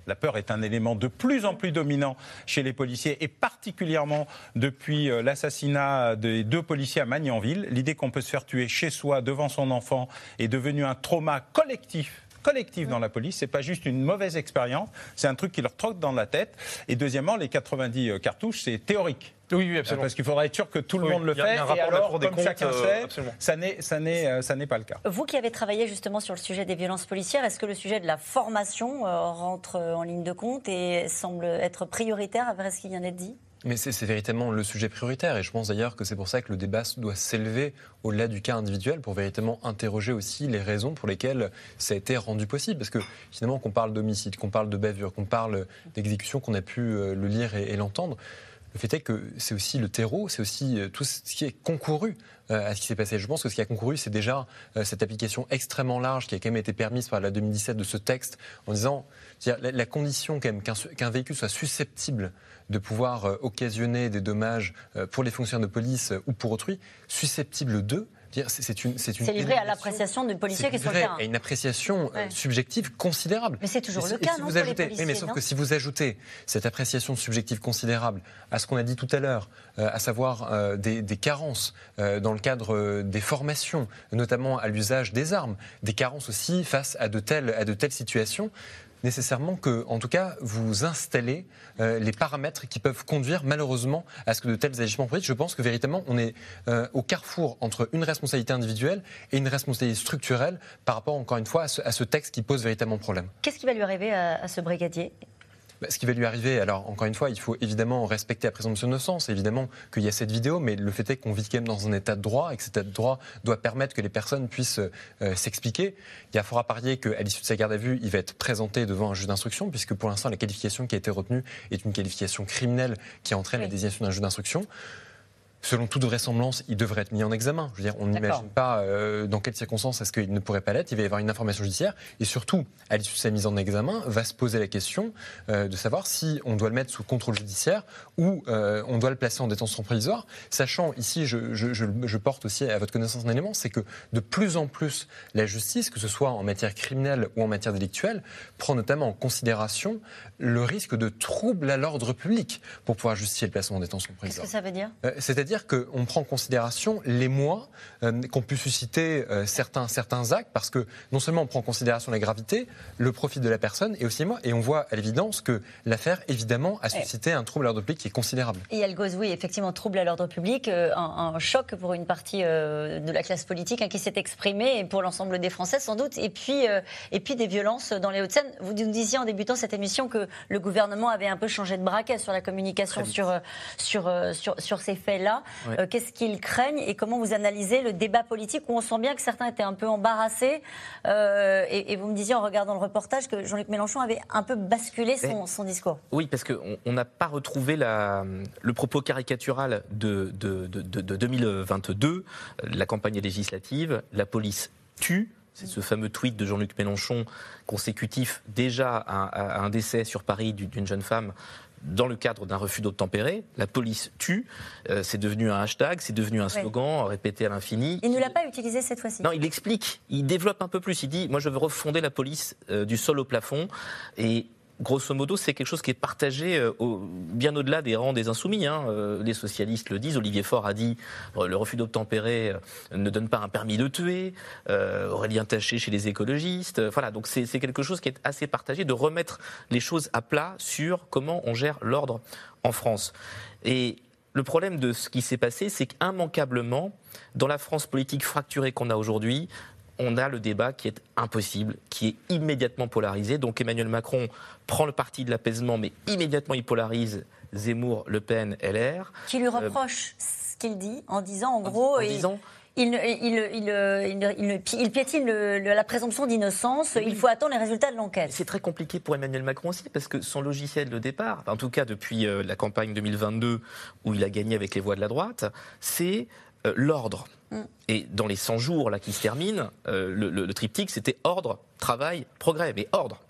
La peur est un élément de plus en plus dominant chez les policiers et particulièrement depuis euh, l'assassinat des deux policiers à Magnanville. L'idée qu'on peut se faire tuer chez soi devant son enfant est devenue un trauma collectif collectif dans la police. C'est pas juste une mauvaise expérience, c'est un truc qui leur trotte dans la tête. Et deuxièmement, les 90 euh, cartouches, c'est théorique. Oui, oui, absolument. Parce qu'il faudra être sûr que tout le monde le fait. et alors, comme chacun sait, ça n'est, ça n'est, euh, ça n'est pas le cas. Vous qui avez travaillé justement sur le sujet des violences policières, est-ce que le sujet de la formation euh, rentre en ligne de compte et semble être prioritaire après ce qui vient d'être dit? Mais c'est véritablement le sujet prioritaire et je pense d'ailleurs que c'est pour ça que le débat doit s'élever au-delà du cas individuel pour véritablement interroger aussi les raisons pour lesquelles ça a été rendu possible. Parce que finalement, qu'on parle d'homicide, qu'on parle de bavure, qu'on parle d'exécution, qu'on a pu euh, le lire et, l'entendre, le fait est que c'est aussi le terreau, c'est aussi euh, tout ce qui est concouru euh, à ce qui s'est passé. Je pense que ce qui a concouru, c'est déjà cette application extrêmement large qui a quand même été permise par la 2017 de ce texte en disant la, condition qu'un véhicule soit susceptible de pouvoir euh, occasionner des dommages euh, pour les fonctionnaires de police euh, ou pour autrui, susceptibles d'eux, c'est une, c'est livré à l'appréciation du policier qui est sur le terrain. Et une appréciation subjective considérable. Mais c'est toujours le cas, si non vous ajoutez, mais sauf que si vous ajoutez cette appréciation subjective considérable à ce qu'on a dit tout à l'heure, à savoir des, des, carences dans le cadre des formations, notamment à l'usage des armes, des carences aussi face à de telles, à de telles situations, nécessairement que, en tout cas, vous installez euh, les paramètres qui peuvent conduire malheureusement à ce que de tels agissements politiques. Je pense que véritablement, on est euh, au carrefour entre une responsabilité individuelle et une responsabilité structurelle par rapport, encore une fois, à ce, texte qui pose véritablement problème. Qu'est-ce qui va lui arriver à ce brigadier? Ce qui va lui arriver, alors encore une fois, il faut évidemment respecter la présomption d'innocence, évidemment qu'il y a cette vidéo, mais le fait est qu'on vit quand même dans un état de droit et que cet état de droit doit permettre que les personnes puissent euh, s'expliquer. Il y a fort à parier qu'à l'issue de sa garde à vue, il va être présenté devant un juge d'instruction, puisque pour l'instant, la qualification qui a été retenue est une qualification criminelle qui entraîne la désignation d'un juge d'instruction selon toute vraisemblance, il devrait être mis en examen. Je veux dire, on n'imagine pas euh, dans quelles circonstances est-ce qu'il ne pourrait pas l'être. Il va y avoir une information judiciaire. Et surtout, à l'issue de sa mise en examen, va se poser la question euh, de savoir si on doit le mettre sous contrôle judiciaire ou euh, on doit le placer en détention provisoire. Sachant, ici, je, je, je, porte aussi à votre connaissance un élément, c'est que de plus en plus, la justice, que ce soit en matière criminelle ou en matière délictuelle, prend notamment en considération le risque de trouble à l'ordre public pour pouvoir justifier le placement en détention provisoire. Qu'est-ce que ça veut dire? C'est-à-dire qu'on prend en considération les mois euh, qu'ont pu susciter euh, certains, certains actes, parce que non seulement on prend en considération la gravité, le profit de la personne, et aussi moi, et on voit à l'évidence que l'affaire, évidemment, a suscité un trouble à l'ordre public qui est considérable. Et elle cause, oui, effectivement, trouble à l'ordre public, euh, un, choc pour une partie de la classe politique hein, qui s'est exprimée, et pour l'ensemble des Français sans doute, et puis, et puis des violences dans les Hauts-de-Seine. Vous nous disiez en débutant cette émission que le gouvernement avait un peu changé de braquet sur la communication sur, sur, sur, sur ces faits-là. Euh, qu'est-ce qu'ils craignent et comment vous analysez le débat politique où on sent bien que certains étaient un peu embarrassés. Euh, et, vous me disiez en regardant le reportage que Jean-Luc Mélenchon avait un peu basculé son, discours. Oui, parce qu'on n'a pas retrouvé la, le propos caricatural de, de, de 2022, la campagne législative, la police tue. C'est ce fameux tweet de Jean-Luc Mélenchon consécutif déjà à, un décès sur Paris d'une jeune femme dans le cadre d'un refus d'obtempérer, la police tue, euh, c'est devenu un hashtag, c'est devenu un slogan répété à l'infini. Il ne l'a pas utilisé cette fois-ci. Non, il explique, il développe un peu plus. Il dit, moi je veux refonder la police euh, du sol au plafond. Et grosso modo, c'est quelque chose qui est partagé euh, bien au-delà des rangs des insoumis. Hein. Euh, les socialistes le disent. Olivier Faure a dit euh, le refus d'obtempérer ne donne pas un permis de tuer. Aurélien Taché chez les écologistes. Voilà, donc c'est quelque chose qui est assez partagé de remettre les choses à plat sur comment on gère l'ordre en France. Et le problème de ce qui s'est passé, c'est qu'immanquablement, dans la France politique fracturée qu'on a aujourd'hui, on a le débat qui est impossible, qui est immédiatement polarisé. Donc Emmanuel Macron prend le parti de l'apaisement, mais immédiatement il polarise Zemmour, Le Pen, LR. Qui lui euh, reproche ce qu'il dit en disant en gros. il, il, il, piétine la présomption d'innocence. Il faut attendre les résultats de l'enquête. C'est très compliqué pour Emmanuel Macron aussi, parce que son logiciel de départ, en tout cas depuis euh, la campagne 2022, où il a gagné avec les voix de la droite, c'est euh, l'ordre. Mm. Et dans les 100 jours là qui se terminent, euh, le, triptyque c'était ordre, travail, progrès, mais ordre.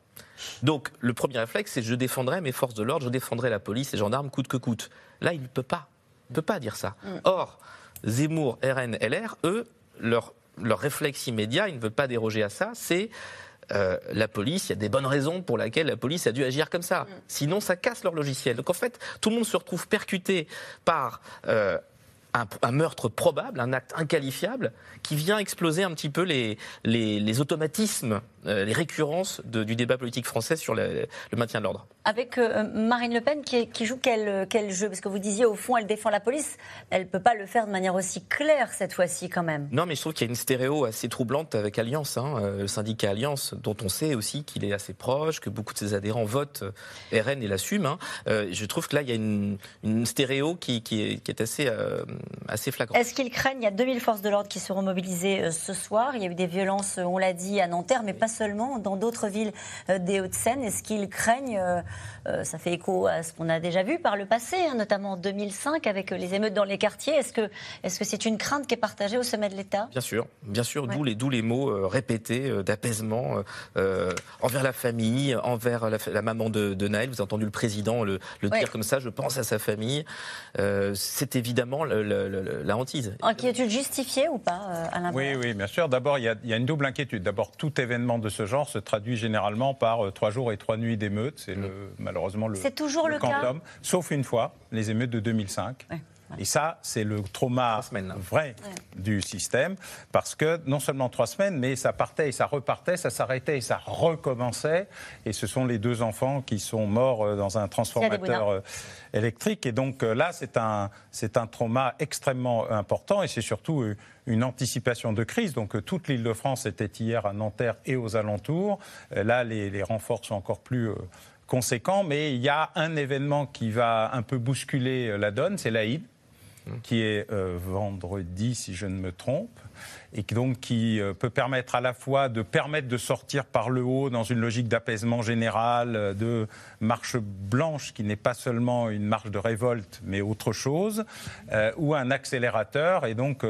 Donc le premier réflexe c'est je défendrai mes forces de l'ordre, je défendrai la police, les gendarmes coûte que coûte. Là il ne peut pas, il peut pas dire ça. Mm. Or Zemmour, RN, LR, eux, leur, leur réflexe immédiat, ils ne veulent pas déroger à ça, c'est euh, la police, il y a des bonnes raisons pour lesquelles la police a dû agir comme ça. Mm. Sinon, ça casse leur logiciel. Donc en fait, tout le monde se retrouve percuté par euh, un, meurtre probable, un acte inqualifiable, qui vient exploser un petit peu les, les, automatismes, euh, les récurrences du débat politique français sur le, maintien de l'ordre. Avec euh, Marine Le Pen qui, joue quel, quel, jeu? Parce que vous disiez, au fond, elle défend la police. Elle ne peut pas le faire de manière aussi claire cette fois-ci, quand même. Non, mais je trouve qu'il y a une stéréo assez troublante avec Alliance, hein, euh, le syndicat Alliance, dont on sait aussi qu'il est assez proche, que beaucoup de ses adhérents votent RN et l'assument. Hein. je trouve que là, il y a une, stéréo qui, qui, est, assez assez flagrant. Est-ce qu'ils craignent Il y a 2000 forces de l'ordre qui seront mobilisées euh, ce soir. Il y a eu des violences, euh, on l'a dit, à Nanterre, mais pas seulement, dans d'autres villes euh, des Hauts-de-Seine. Est-ce qu'ils craignent, ça fait écho à ce qu'on a déjà vu par le passé, hein, notamment en 2005 avec les émeutes dans les quartiers. Est-ce que c'est -ce c'est une crainte qui est partagée au sommet de l'État? Bien sûr, bien sûr, d'où les, les mots répétés d'apaisement envers la famille, envers la, maman de, Naël. Vous avez entendu le président le, dire comme ça, je pense à sa famille. c'est évidemment le, la hantise. Inquiétude justifiée ou pas, euh, Alain Oui, oui, bien sûr. D'abord, il y, a une double inquiétude. D'abord, tout événement de ce genre se traduit généralement par euh, trois jours et trois nuits d'émeutes. C'est mm. malheureusement le, C'est toujours le, cas. sauf une fois, les émeutes de 2005. Et ça, c'est le trauma vrai du système, parce que non seulement trois semaines, mais ça partait et ça repartait, ça s'arrêtait et ça recommençait. Et ce sont les deux enfants qui sont morts euh, dans un transformateur euh, électrique. Et donc euh, là, c'est un, c'est un trauma extrêmement important et c'est surtout une anticipation de crise. Donc toute l'île de France était hier à Nanterre et aux alentours. Là, les, les renforts sont encore plus conséquents, mais il y a un événement qui va un peu bousculer la donne, c'est l'Aïd qui est euh, vendredi, si je ne me trompe, et qui, donc qui euh, peut permettre à la fois de permettre de sortir par le haut dans une logique d'apaisement général, euh, de marche blanche qui n'est pas seulement une marche de révolte, mais autre chose, ou un accélérateur, et donc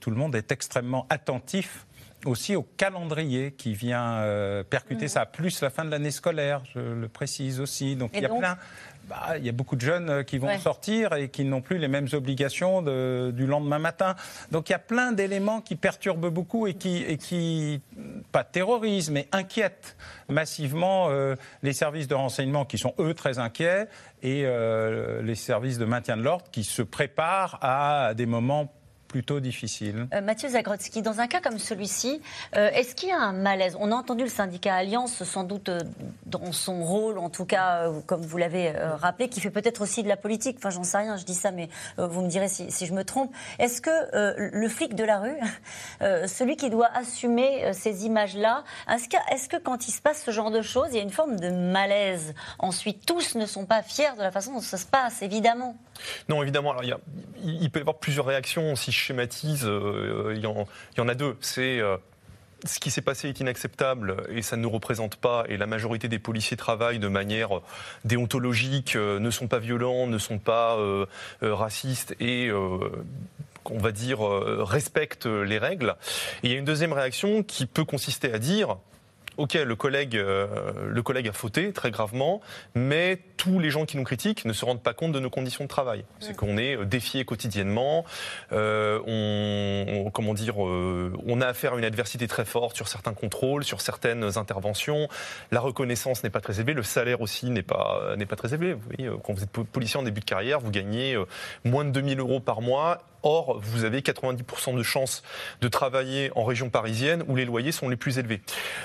tout le monde est extrêmement attentif aussi au calendrier qui vient percuter mmh. ça, plus la fin de l'année scolaire, je le précise aussi. Donc il y a plein bah, il y a beaucoup de jeunes euh, qui vont sortir et qui n'ont plus les mêmes obligations du lendemain matin. Donc il y a plein d'éléments qui perturbent beaucoup et qui, et qui pas terrorisent, mais inquiètent massivement euh, les services de renseignement qui sont eux très inquiets et euh, les services de maintien de l'ordre qui se préparent à des moments plutôt difficile. Euh, Mathieu Zagrodzki, dans un cas comme celui-ci, euh, est-ce qu'il y a un malaise? On a entendu le syndicat Alliance, sans doute euh, dans son rôle, en tout cas, comme vous l'avez rappelé, qui fait peut-être aussi de la politique. Enfin, j'en sais rien, je dis ça, mais vous me direz si, je me trompe. Est-ce que le flic de la rue, celui qui doit assumer ces images-là, est-ce que, est que quand il se passe ce genre de choses, il y a une forme de malaise? Ensuite, tous ne sont pas fiers de la façon dont ça se passe, évidemment. Non, évidemment. Alors, il, peut y avoir plusieurs réactions si schématise, euh, il, y en, a deux. C'est euh, ce qui s'est passé est inacceptable et ça ne nous représente pas. Et la majorité des policiers travaillent de manière déontologique, euh, ne sont pas violents, ne sont pas racistes et on va dire, respectent les règles. Et il y a une deuxième réaction qui peut consister à dire ok, le collègue, euh, le collègue a fauté très gravement, mais tous les gens qui nous critiquent ne se rendent pas compte de nos conditions de travail. C'est qu'on est euh, défié quotidiennement, euh, on, comment dire, on a affaire à une adversité très forte sur certains contrôles, sur certaines interventions. La reconnaissance n'est pas très élevée, le salaire aussi n'est pas n'est pas très élevé. Vous voyez, quand vous êtes policier en début de carrière, vous gagnez moins de 2000 euros par mois Or, vous avez 90% de chances de travailler en région parisienne où les loyers sont les plus élevés.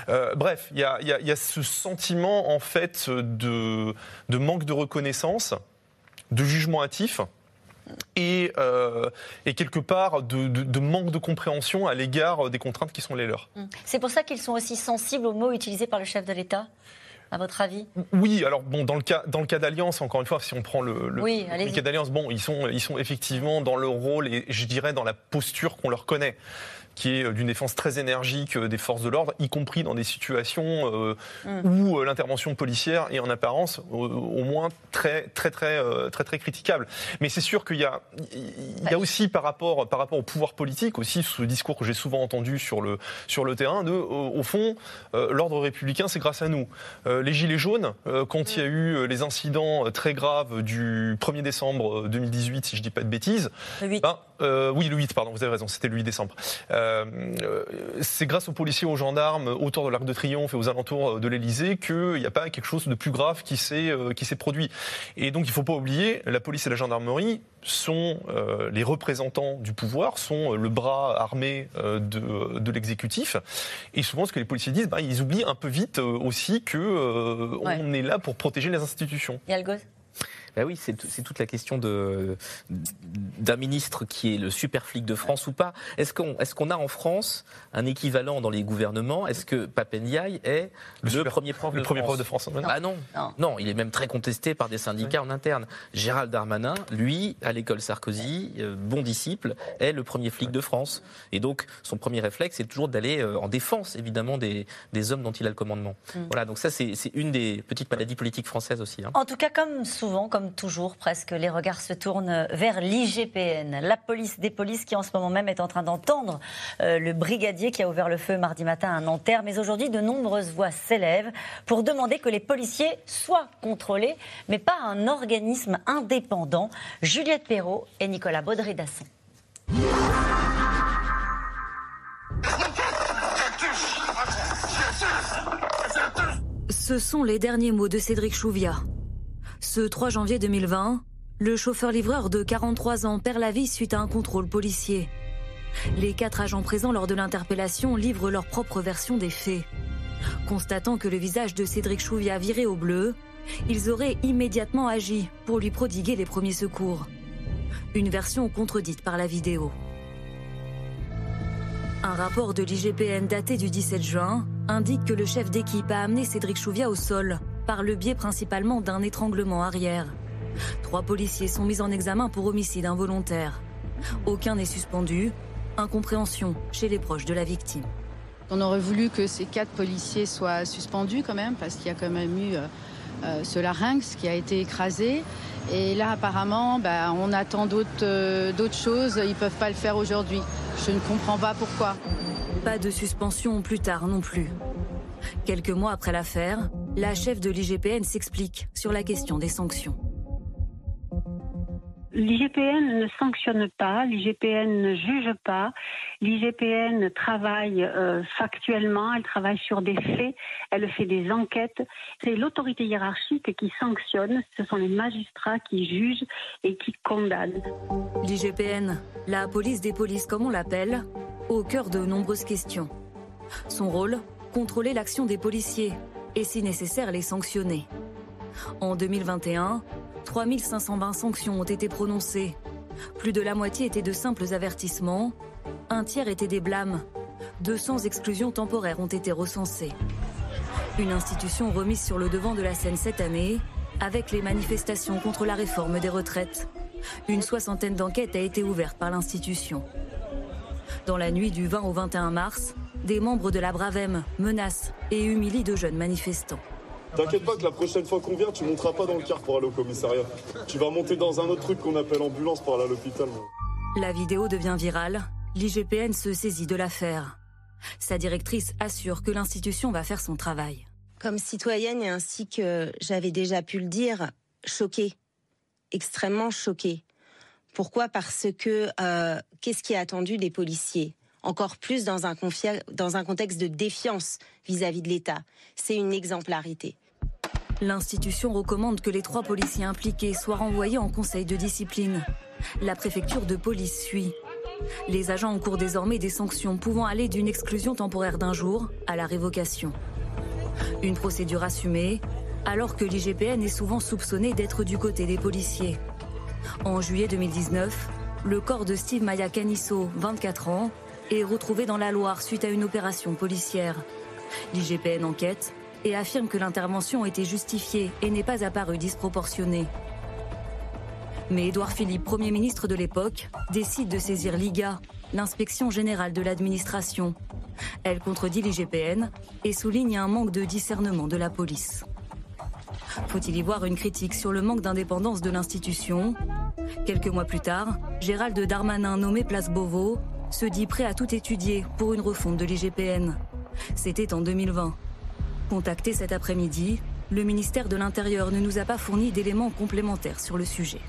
Euh, bref, il y, a, ce sentiment en fait de, manque de reconnaissance, de jugement hâtif. Et, euh, quelque part de, manque de compréhension à l'égard des contraintes qui sont les leurs. C'est pour ça qu'ils sont aussi sensibles aux mots utilisés par le chef de l'État à votre avis? Oui, alors bon, dans le cas, dans le cas d'Alliance, encore une fois, si on prend le, le, cas d'Alliance, bon, ils sont, ils sont effectivement dans le rôle et je dirais dans la posture qu'on leur connaît qui est d'une défense très énergique euh, des forces de l'ordre, y compris dans des situations euh, mm. où euh, l'intervention policière est en apparence au, moins très très très très très critiquable. Mais c'est sûr qu'il y a il y a aussi par rapport par rapport au pouvoir politique aussi ce discours que j'ai souvent entendu sur le sur le terrain de au fond l'ordre républicain c'est grâce à nous. les gilets jaunes quand il y a eu les incidents très graves du 1er décembre 2018 si je dis pas de bêtises. Le 8. Ben, oui le 8 pardon vous avez raison c'était le 8 décembre. C'est grâce aux policiers, aux gendarmes, autour de l'Arc de Triomphe et aux alentours de l'Elysée qu'il n'y a pas quelque chose de plus grave qui s'est produit. Et donc il ne faut pas oublier, la police et la gendarmerie sont les représentants du pouvoir, sont le bras armé de, de l'exécutif. Et souvent, ce que les policiers disent, bah, ils oublient un peu vite aussi que on est là pour protéger les institutions. Ben oui, c'est toute la question d'un ministre qui est le super flic de France ou pas. Est-ce qu'on est qu'on a en France un équivalent dans les gouvernements? Est-ce que Papendiaï est le, premier prof le de premier France? prof de France Ah non. non, il est même très contesté par des syndicats en interne. Gérald Darmanin, lui, à l'école Sarkozy, euh, bon disciple, est le premier flic de France. Et donc, son premier réflexe, c'est toujours d'aller euh, en défense, évidemment, des, des, hommes dont il a le commandement. Mm. Voilà, donc ça, c'est une des petites maladies politiques françaises aussi. Hein. En tout cas, comme souvent, comme toujours presque, les regards se tournent vers l'IGPN, la police des polices qui en ce moment même est en train d'entendre euh, le brigadier qui a ouvert le feu mardi matin à Nanterre. Mais aujourd'hui, de nombreuses voix s'élèvent pour demander que les policiers soient contrôlés, mais pas un organisme indépendant. Juliette Perrault et Nicolas Baudry-Dasson. Ce sont les derniers mots de Cédric Chouviat. Ce 3 janvier 2020, le chauffeur-livreur de 43 ans perd la vie suite à un contrôle policier. Les quatre agents présents lors de l'interpellation livrent leur propre version des faits. Constatant que le visage de Cédric Chouviat virait au bleu, ils auraient immédiatement agi pour lui prodiguer les premiers secours. Une version contredite par la vidéo. Un rapport de l'IGPN daté du 17 juin indique que le chef d'équipe a amené Cédric Chouviat au sol par le biais principalement d'un étranglement arrière. Trois policiers sont mis en examen pour homicide involontaire. Aucun n'est suspendu. Incompréhension chez les proches de la victime. On aurait voulu que ces quatre policiers soient suspendus quand même, parce qu'il y a quand même eu euh, euh, ce larynx qui a été écrasé. Et là, apparemment, bah, on attend euh, d'autres choses. Ils ne peuvent pas le faire aujourd'hui. Je ne comprends pas pourquoi. Pas de suspension plus tard non plus. Quelques mois après l'affaire, la chef de l'IGPN s'explique sur la question des sanctions. L'IGPN ne sanctionne pas, l'IGPN ne juge pas, l'IGPN travaille euh, factuellement, elle travaille sur des faits, elle fait des enquêtes. C'est l'autorité hiérarchique qui sanctionne, ce sont les magistrats qui jugent et qui condamnent. L'IGPN, la police des polices comme on l'appelle, au cœur de nombreuses questions. Son rôle Contrôler l'action des policiers et si nécessaire les sanctionner. En 2021, 3520 sanctions ont été prononcées. Plus de la moitié étaient de simples avertissements, un tiers étaient des blâmes. 200 exclusions temporaires ont été recensées. Une institution remise sur le devant de la scène cette année, avec les manifestations contre la réforme des retraites. Une soixantaine d'enquêtes a été ouverte par l'institution. Dans la nuit du 20 au 21 mars, des membres de la Bravem menacent et humilient de jeunes manifestants. T'inquiète pas que la prochaine fois qu'on vient, tu monteras pas dans le car pour aller au commissariat. Tu vas monter dans un autre truc qu'on appelle ambulance pour aller à l'hôpital. La vidéo devient virale. L'IGPN se saisit de l'affaire. Sa directrice assure que l'institution va faire son travail. Comme citoyenne et ainsi que j'avais déjà pu le dire, choquée, extrêmement choquée. Pourquoi? Parce que euh, qu'est-ce qui est attendu des policiers? Encore plus dans un, contexte de défiance vis-à-vis de l'État. C'est une exemplarité. L'institution recommande que les trois policiers impliqués soient renvoyés en conseil de discipline. La préfecture de police suit. Les agents encourent désormais des sanctions pouvant aller d'une exclusion temporaire d'un jour à la révocation. Une procédure assumée, alors que l'IGPN est souvent soupçonné d'être du côté des policiers. En juillet 2019, le corps de Steve Maya Canisso, 24 ans, retrouvé dans la Loire suite à une opération policière. L'IGPN enquête et affirme que l'intervention était justifiée et n'est pas apparue disproportionnée. Mais Édouard Philippe, Premier ministre de l'époque, décide de saisir l'IGA, l'inspection générale de l'administration. Elle contredit l'IGPN et souligne un manque de discernement de la police. Faut-il y voir une critique sur le manque d'indépendance de l'institution? Quelques mois plus tard, Gérald Darmanin, nommé Place Beauvau, se dit prêt à tout étudier pour une refonte de l'IGPN. C'était en 2020. Contacté cet après-midi, le ministère de l'Intérieur ne nous a pas fourni d'éléments complémentaires sur le sujet.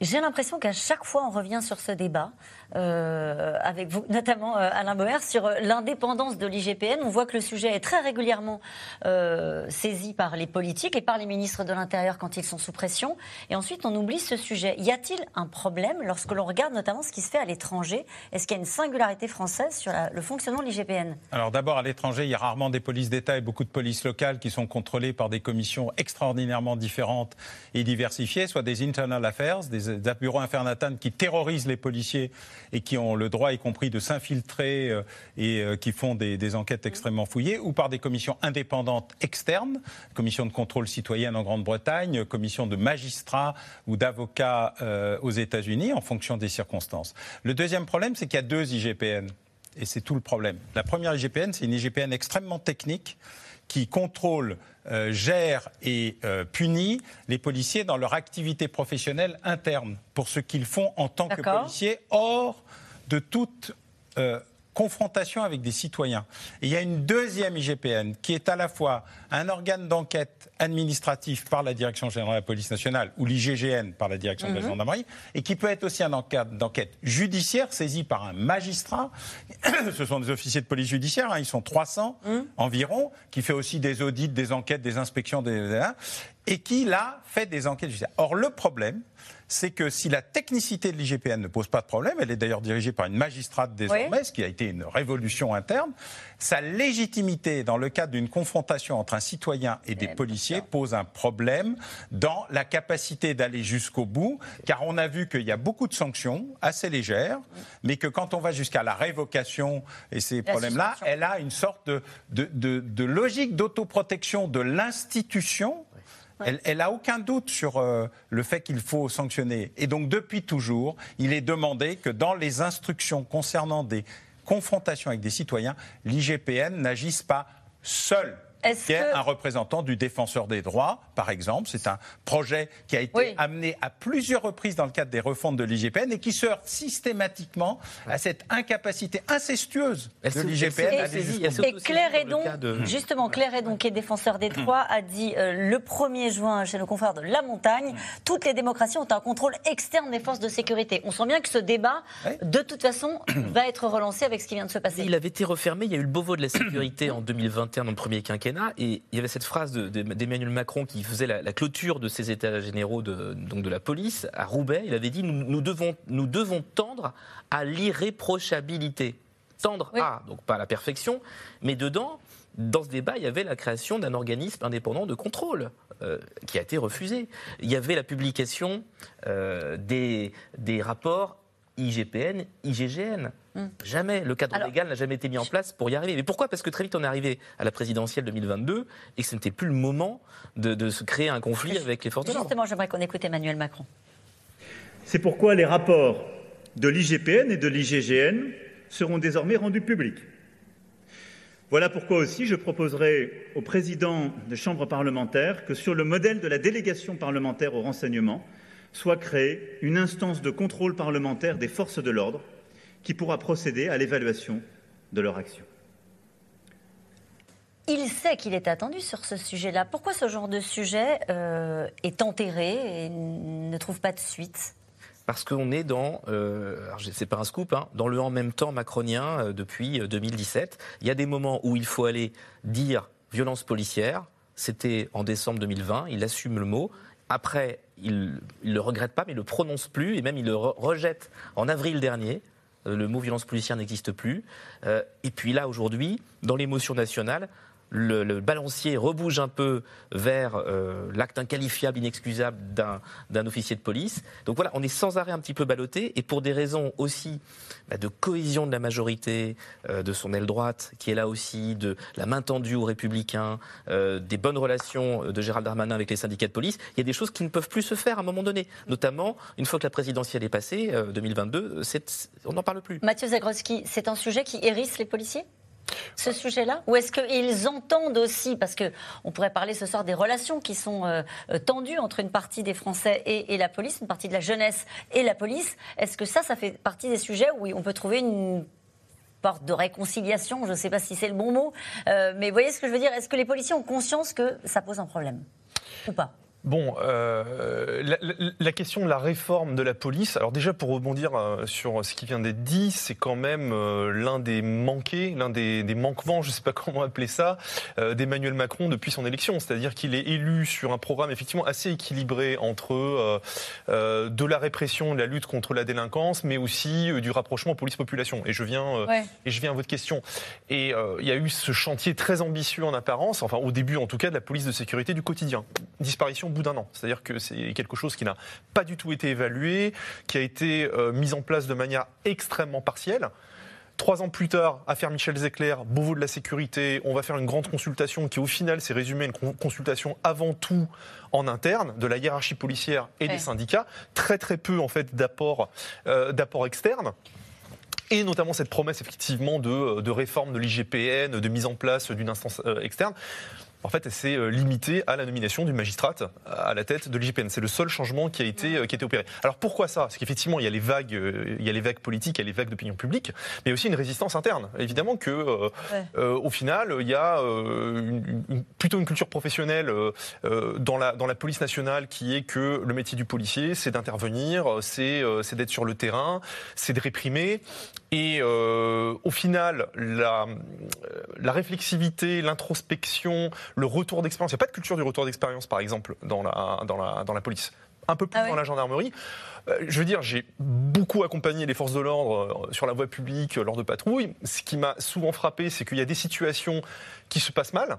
J'ai l'impression qu'à chaque fois, on revient sur ce débat, euh, avec vous, notamment euh, Alain Boer, sur euh, l'indépendance de l'IGPN. On voit que le sujet est très régulièrement saisi par les politiques et par les ministres de l'Intérieur quand ils sont sous pression. Et ensuite, on oublie ce sujet. Y a-t-il un problème lorsque l'on regarde notamment ce qui se fait à l'étranger? Est-ce qu'il y a une singularité française sur le fonctionnement de l'IGPN? Alors d'abord, à l'étranger, il y a rarement des polices d'État et beaucoup de polices locales qui sont contrôlées par des commissions extraordinairement différentes et diversifiées, soit des internal affairs, des des bureaux infernatans qui terrorisent les policiers et qui ont le droit, y compris, de s'infiltrer euh, et euh, qui font des, enquêtes extrêmement fouillées, ou par des commissions indépendantes externes, commission de contrôle citoyenne en Grande-Bretagne, commission de magistrats ou d'avocats euh, aux États-Unis, en fonction des circonstances. Le deuxième problème, c'est qu'il y a deux IGPN. Et c'est tout le problème. La première IGPN, c'est une IGPN extrêmement technique qui contrôle, euh, gère et euh, punit les policiers dans leur activité professionnelle interne pour ce qu'ils font en tant que policiers hors de toute euh, confrontation avec des citoyens. Et il y a une deuxième IGPN qui est à la fois un organe d'enquête administratif par la Direction générale de la police nationale ou l'IGGN par la Direction de la mhm. gendarmerie et qui peut être aussi un organe d'enquête judiciaire saisi par un magistrat. Ce sont des officiers de police judiciaire, hein, ils sont 300 mhm. environ, qui fait aussi des audits, des enquêtes, des inspections, des, et qui là fait des enquêtes judiciaires. Or le problème, c'est que si la technicité de l'IGPN ne pose pas de problème, elle est d'ailleurs dirigée par une magistrate désormais, ce qui a été une révolution interne, sa légitimité dans le cadre d'une confrontation entre un citoyen et des policiers pose un problème dans la capacité d'aller jusqu'au bout, car on a vu qu'il y a beaucoup de sanctions assez légères, mais que quand on va jusqu'à la révocation et ces problèmes-là, elle a une sorte de, de logique d'autoprotection de l'institution elle n'a aucun doute sur euh, le fait qu'il faut sanctionner. Et donc, depuis toujours, il est demandé que dans les instructions concernant des confrontations avec des citoyens, l'IGPN n'agisse pas seul qui est un représentant du défenseur des droits, par exemple. C'est un projet qui a été amené à plusieurs reprises dans le cadre des refontes de l'IGPN et qui se heurte systématiquement à cette incapacité incestueuse de l'IGPN à Et Claire Edon, justement, Claire Edon, qui est défenseur des droits, a dit euh, le 1er juin chez nos confrères de La Montagne, toutes les démocraties ont un contrôle externe des forces de sécurité. On sent bien que ce débat, de toute façon, va être relancé avec ce qui vient de se passer. Il avait été refermé, il y a eu le Beauvau de la sécurité en 2021, dans le premier quinquennat et il y avait cette phrase d'Emmanuel Macron qui faisait la, clôture de ces états généraux de, donc de la police à Roubaix. Il avait dit nous, devons, nous devons tendre à l'irréprochabilité. Tendre à, donc pas à la perfection, mais dedans, dans ce débat, il y avait la création d'un organisme indépendant de contrôle euh, qui a été refusé. Il y avait la publication euh, des, des rapports IGPN, IGGN. Hmm. Jamais. Le cadre légal n'a jamais été mis en place pour y arriver. Mais pourquoi? Parce que très vite, on est arrivé à la présidentielle 2022 et que ce n'était plus le moment de, se créer un conflit avec les forces de l'ordre. Justement, j'aimerais qu'on écoute Emmanuel Macron. C'est pourquoi les rapports de l'IGPN et de l'IGGN seront désormais rendus publics. Voilà pourquoi aussi je proposerai au président de chambre parlementaire que sur le modèle de la délégation parlementaire au renseignement, soit créée une instance de contrôle parlementaire des forces de l'ordre qui pourra procéder à l'évaluation de leur action. Il sait qu'il est attendu sur ce sujet-là. Pourquoi ce genre de sujet euh, est enterré et ne trouve pas de suite? Parce qu'on est dans, euh, c'est pas un scoop, hein, dans le en même temps macronien euh, depuis 2017. Euh, il y a des moments où il faut aller dire violence policière. C'était en décembre 2020. Il assume le mot. Après, il ne le regrette pas, mais il le prononce plus, et même il le rejette en avril dernier. Euh, le mot violence policière n'existe plus. Euh, et puis là, aujourd'hui, dans l'émotion nationale, le, balancier rebouge un peu vers euh, l'acte inqualifiable, inexcusable d'un officier de police. Donc voilà, on est sans arrêt un petit peu ballotté, et pour des raisons aussi bah, de cohésion de la majorité, euh, de son aile droite, qui est là aussi, de la main tendue aux républicains, euh, des bonnes relations de Gérald Darmanin avec les syndicats de police, il y a des choses qui ne peuvent plus se faire à un moment donné. Notamment, une fois que la présidentielle est passée, 2022, on n'en parle plus. Mathieu Zagroski, c'est un sujet qui hérisse les policiers? Ce sujet-là Ou est-ce qu'ils entendent aussi, parce qu'on pourrait parler ce soir des relations qui sont euh, euh, tendues entre une partie des Français et, la police, une partie de la jeunesse et la police, est-ce que ça, ça fait partie des sujets où on peut trouver une porte de réconciliation, je ne sais pas si c'est le bon mot, euh, mais vous voyez ce que je veux dire? Est-ce que les policiers ont conscience que ça pose un problème ou pas? Bon, euh, la, question de la réforme de la police, alors déjà pour rebondir euh, sur ce qui vient d'être dit, c'est quand même euh, l'un des manqués, l'un des, manquements, je ne sais pas comment appeler ça, d'Emmanuel Macron depuis son élection. C'est-à-dire qu'il est élu sur un programme effectivement assez équilibré entre de la répression, de la lutte contre la délinquance, mais aussi du rapprochement police-population. Et je viens et je viens à votre question. Et il y a eu ce chantier très ambitieux en apparence, enfin au début en tout cas, de la police de sécurité du quotidien. Disparition au bout d'un an. C'est-à-dire que c'est quelque chose qui n'a pas du tout été évalué, qui a été euh, mis en place de manière extrêmement partielle. Trois ans plus tard, affaire Michel Zecler, Beauvau de la sécurité, on va faire une grande consultation qui au final s'est résumée une consultation avant tout en interne de la hiérarchie policière et des syndicats, très très peu en fait d'apports euh, externes et notamment cette promesse effectivement de, de réforme de l'IGPN, de mise en place d'une instance euh, externe en fait, c'est euh, limité à la nomination d'une magistrate à la tête de l'IGPN. C'est le seul changement qui a été, euh, qui a été opéré. Alors pourquoi ça? Parce qu'effectivement, il y a les vagues, euh, il y a les vagues politiques, il y a les vagues d'opinion publique, mais il y a aussi une résistance interne. Évidemment que, au final, il y a plutôt une culture professionnelle dans la dans la police nationale qui est que le métier du policier, c'est d'intervenir, c'est c'est d'être sur le terrain, c'est de réprimer. Et au final, la la réflexivité, l'introspection, le retour d'expérience. Il n'y a pas de culture du retour d'expérience, par exemple, dans la, dans la, dans la police un peu plus ah dans la gendarmerie. Euh, je veux dire, j'ai beaucoup accompagné les forces de l'ordre euh, sur la voie publique euh, lors de patrouilles. Ce qui m'a souvent frappé, c'est qu'il y a des situations qui se passent mal,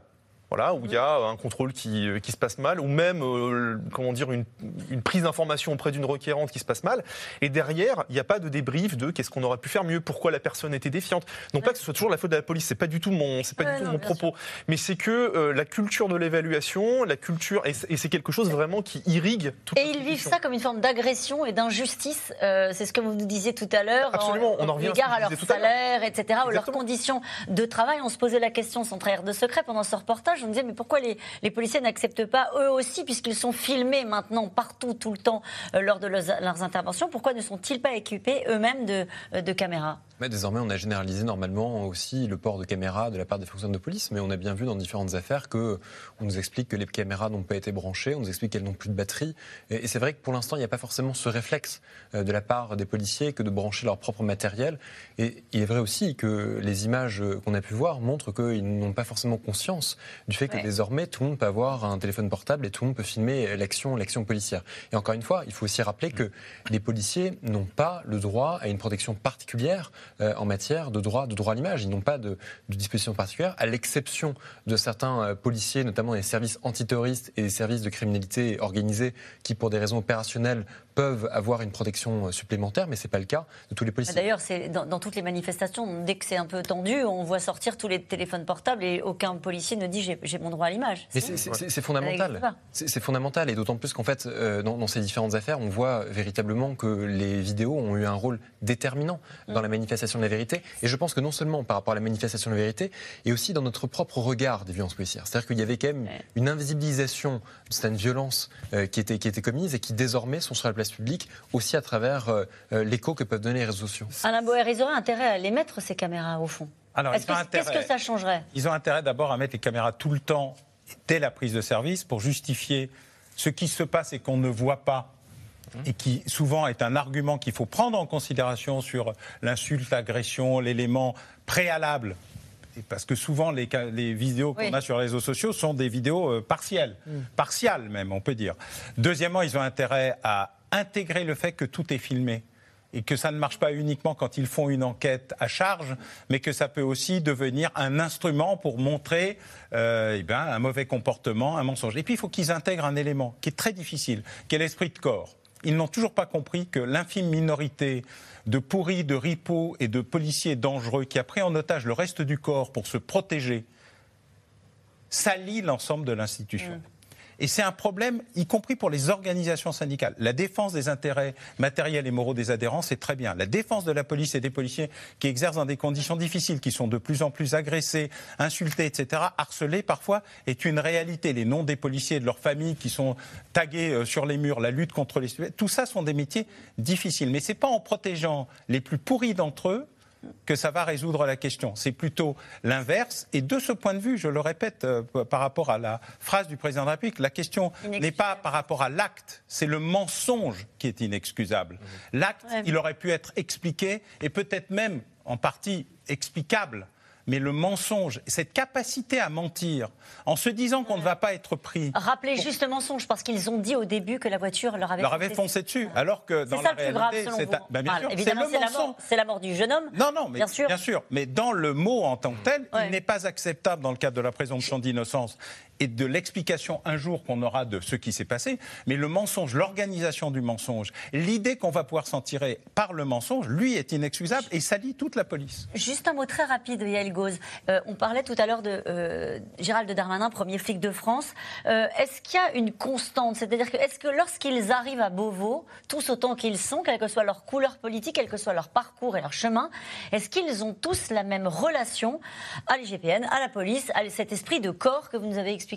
voilà, où il y a un contrôle qui, euh, qui se passe mal, ou même, euh, comment dire, une, une prise d'information auprès d'une requérante qui se passe mal. Et derrière, il n'y a pas de débrief de qu'est-ce qu'on aurait pu faire mieux, pourquoi la personne était défiante. Non pas que ce soit toujours la faute de la police, c'est pas du tout mon, c'est pas du tout mon propos, mais c'est que euh, la culture de l'évaluation, la culture, et, c'est quelque chose vraiment qui irrigue. Toute et ils vivent ça comme une forme d'agression et d'injustice. c'est ce que vous nous disiez tout à l'heure. Absolument, on en revient. Égard à, leur salaire, etc., ou leurs conditions de travail. On se posait la question sans trahir de secret pendant ce reportage je me disais, mais pourquoi les, policiers n'acceptent pas eux aussi, puisqu'ils sont filmés maintenant partout, tout le temps, euh, lors de leurs, interventions, pourquoi ne sont-ils pas équipés eux-mêmes de, euh, de caméras? Mais désormais, on a généralisé normalement aussi le port de caméras de la part des fonctionnaires de police, mais on a bien vu dans différentes affaires que on nous explique que les caméras n'ont pas été branchées, on nous explique qu'elles n'ont plus de batterie. Et, c'est vrai que pour l'instant, il n'y a pas forcément ce réflexe euh, de la part des policiers que de brancher leur propre matériel. Et il est vrai aussi que les images qu'on a pu voir montrent qu'ils n'ont pas forcément conscience du fait que désormais, tout le monde peut avoir un téléphone portable et tout le monde peut filmer l'action, l'action policière. Et encore une fois, il faut aussi rappeler que les policiers n'ont pas le droit à une protection particulière euh, en matière de droit, de droit à l'image. Ils n'ont pas de, de disposition particulière, à l'exception de certains euh, policiers, notamment des services antiterroristes et des services de criminalité organisée, qui, pour des raisons opérationnelles, peuvent avoir une protection euh, supplémentaire, mais ce n'est pas le cas de tous les policiers. D'ailleurs, dans, dans, toutes les manifestations, dès que c'est un peu tendu, on voit sortir tous les téléphones portables et aucun policier ne dit j'ai mon droit à l'image. c'est fondamental. C'est fondamental, et d'autant plus qu'en fait, euh, dans, ces différentes affaires, on voit véritablement que les vidéos ont eu un rôle déterminant dans mm. la manifestation de la vérité. Et je pense que non seulement par rapport à la manifestation de la vérité, et aussi dans notre propre regard des violences policières. C'est-à-dire qu'il y avait quand même une invisibilisation de certaines violences euh, qui, étaient, qui étaient commises et qui désormais sont sur la place publique, aussi à travers euh, euh, l'écho que peuvent donner les réseaux sociaux. Alain Boer, ils auraient intérêt à les mettre, ces caméras, au fond? Alors, Qu'est-ce que ça changerait? Ils ont intérêt d'abord à mettre les caméras tout le temps dès la prise de service pour justifier ce qui se passe et qu'on ne voit pas. Et qui souvent est un argument qu'il faut prendre en considération sur l'insulte, l'agression, l'élément préalable. Parce que souvent les, les vidéos qu'on a sur les réseaux sociaux sont des vidéos euh, partielles, mm. partiales même, on peut dire. Deuxièmement, ils ont intérêt à intégrer le fait que tout est filmé et que ça ne marche pas uniquement quand ils font une enquête à charge, mais que ça peut aussi devenir un instrument pour montrer euh, eh ben, un mauvais comportement, un mensonge. Et puis il faut qu'ils intègrent un élément qui est très difficile, qui est l'esprit de corps. Ils n'ont toujours pas compris que l'infime minorité de pourris, de ripoux et de policiers dangereux qui a pris en otage le reste du corps pour se protéger salit l'ensemble de l'institution. Mm. Et c'est un problème, y compris pour les organisations syndicales. La défense des intérêts matériels et moraux des adhérents, c'est très bien. La défense de la police et des policiers qui exercent dans des conditions difficiles, qui sont de plus en plus agressés, insultés, etc., harcelés parfois, est une réalité. Les noms des policiers et de leurs familles qui sont tagués euh, sur les murs, la lutte contre les... Tout ça sont des métiers difficiles. Mais ce n'est pas en protégeant les plus pourris d'entre eux que ça va résoudre la question. C'est plutôt l'inverse. Et de ce point de vue, je le répète euh, par rapport à la phrase du président de la République, la question n'est pas par rapport à l'acte, c'est le mensonge qui est inexcusable. L'acte, il aurait pu être expliqué et peut-être même en partie explicable mais le mensonge, cette capacité à mentir, en se disant qu'on ne va pas être pris. Rappelez juste le mensonge, parce qu'ils ont dit au début que la voiture leur avait, leur avait foncé, dessus. Alors que dans la réalité, c'est ben, évidemment, c'est la, mort du jeune homme. Non, non, mais bien sûr. bien sûr. Mais dans le mot en tant que tel, il n'est pas acceptable dans le cadre de la présomption d'innocence et de l'explication un jour qu'on aura de ce qui s'est passé, mais le mensonge, l'organisation du mensonge, l'idée qu'on va pouvoir s'en tirer par le mensonge, lui est inexcusable et ça dit toute la police. Juste un mot très rapide, Yael Gauze. Euh, on parlait tout à l'heure de euh, Gérald Darmanin, premier flic de France. Euh, est-ce qu'il y a une constante? C'est-à-dire que est-ce que lorsqu'ils arrivent à Beauvau, tous autant qu'ils sont, quelle que soit leur couleur politique, quel que soit leur parcours et leur chemin, est-ce qu'ils ont tous la même relation à l'IGPN, à la police, à cet esprit de corps que vous nous avez expliqué?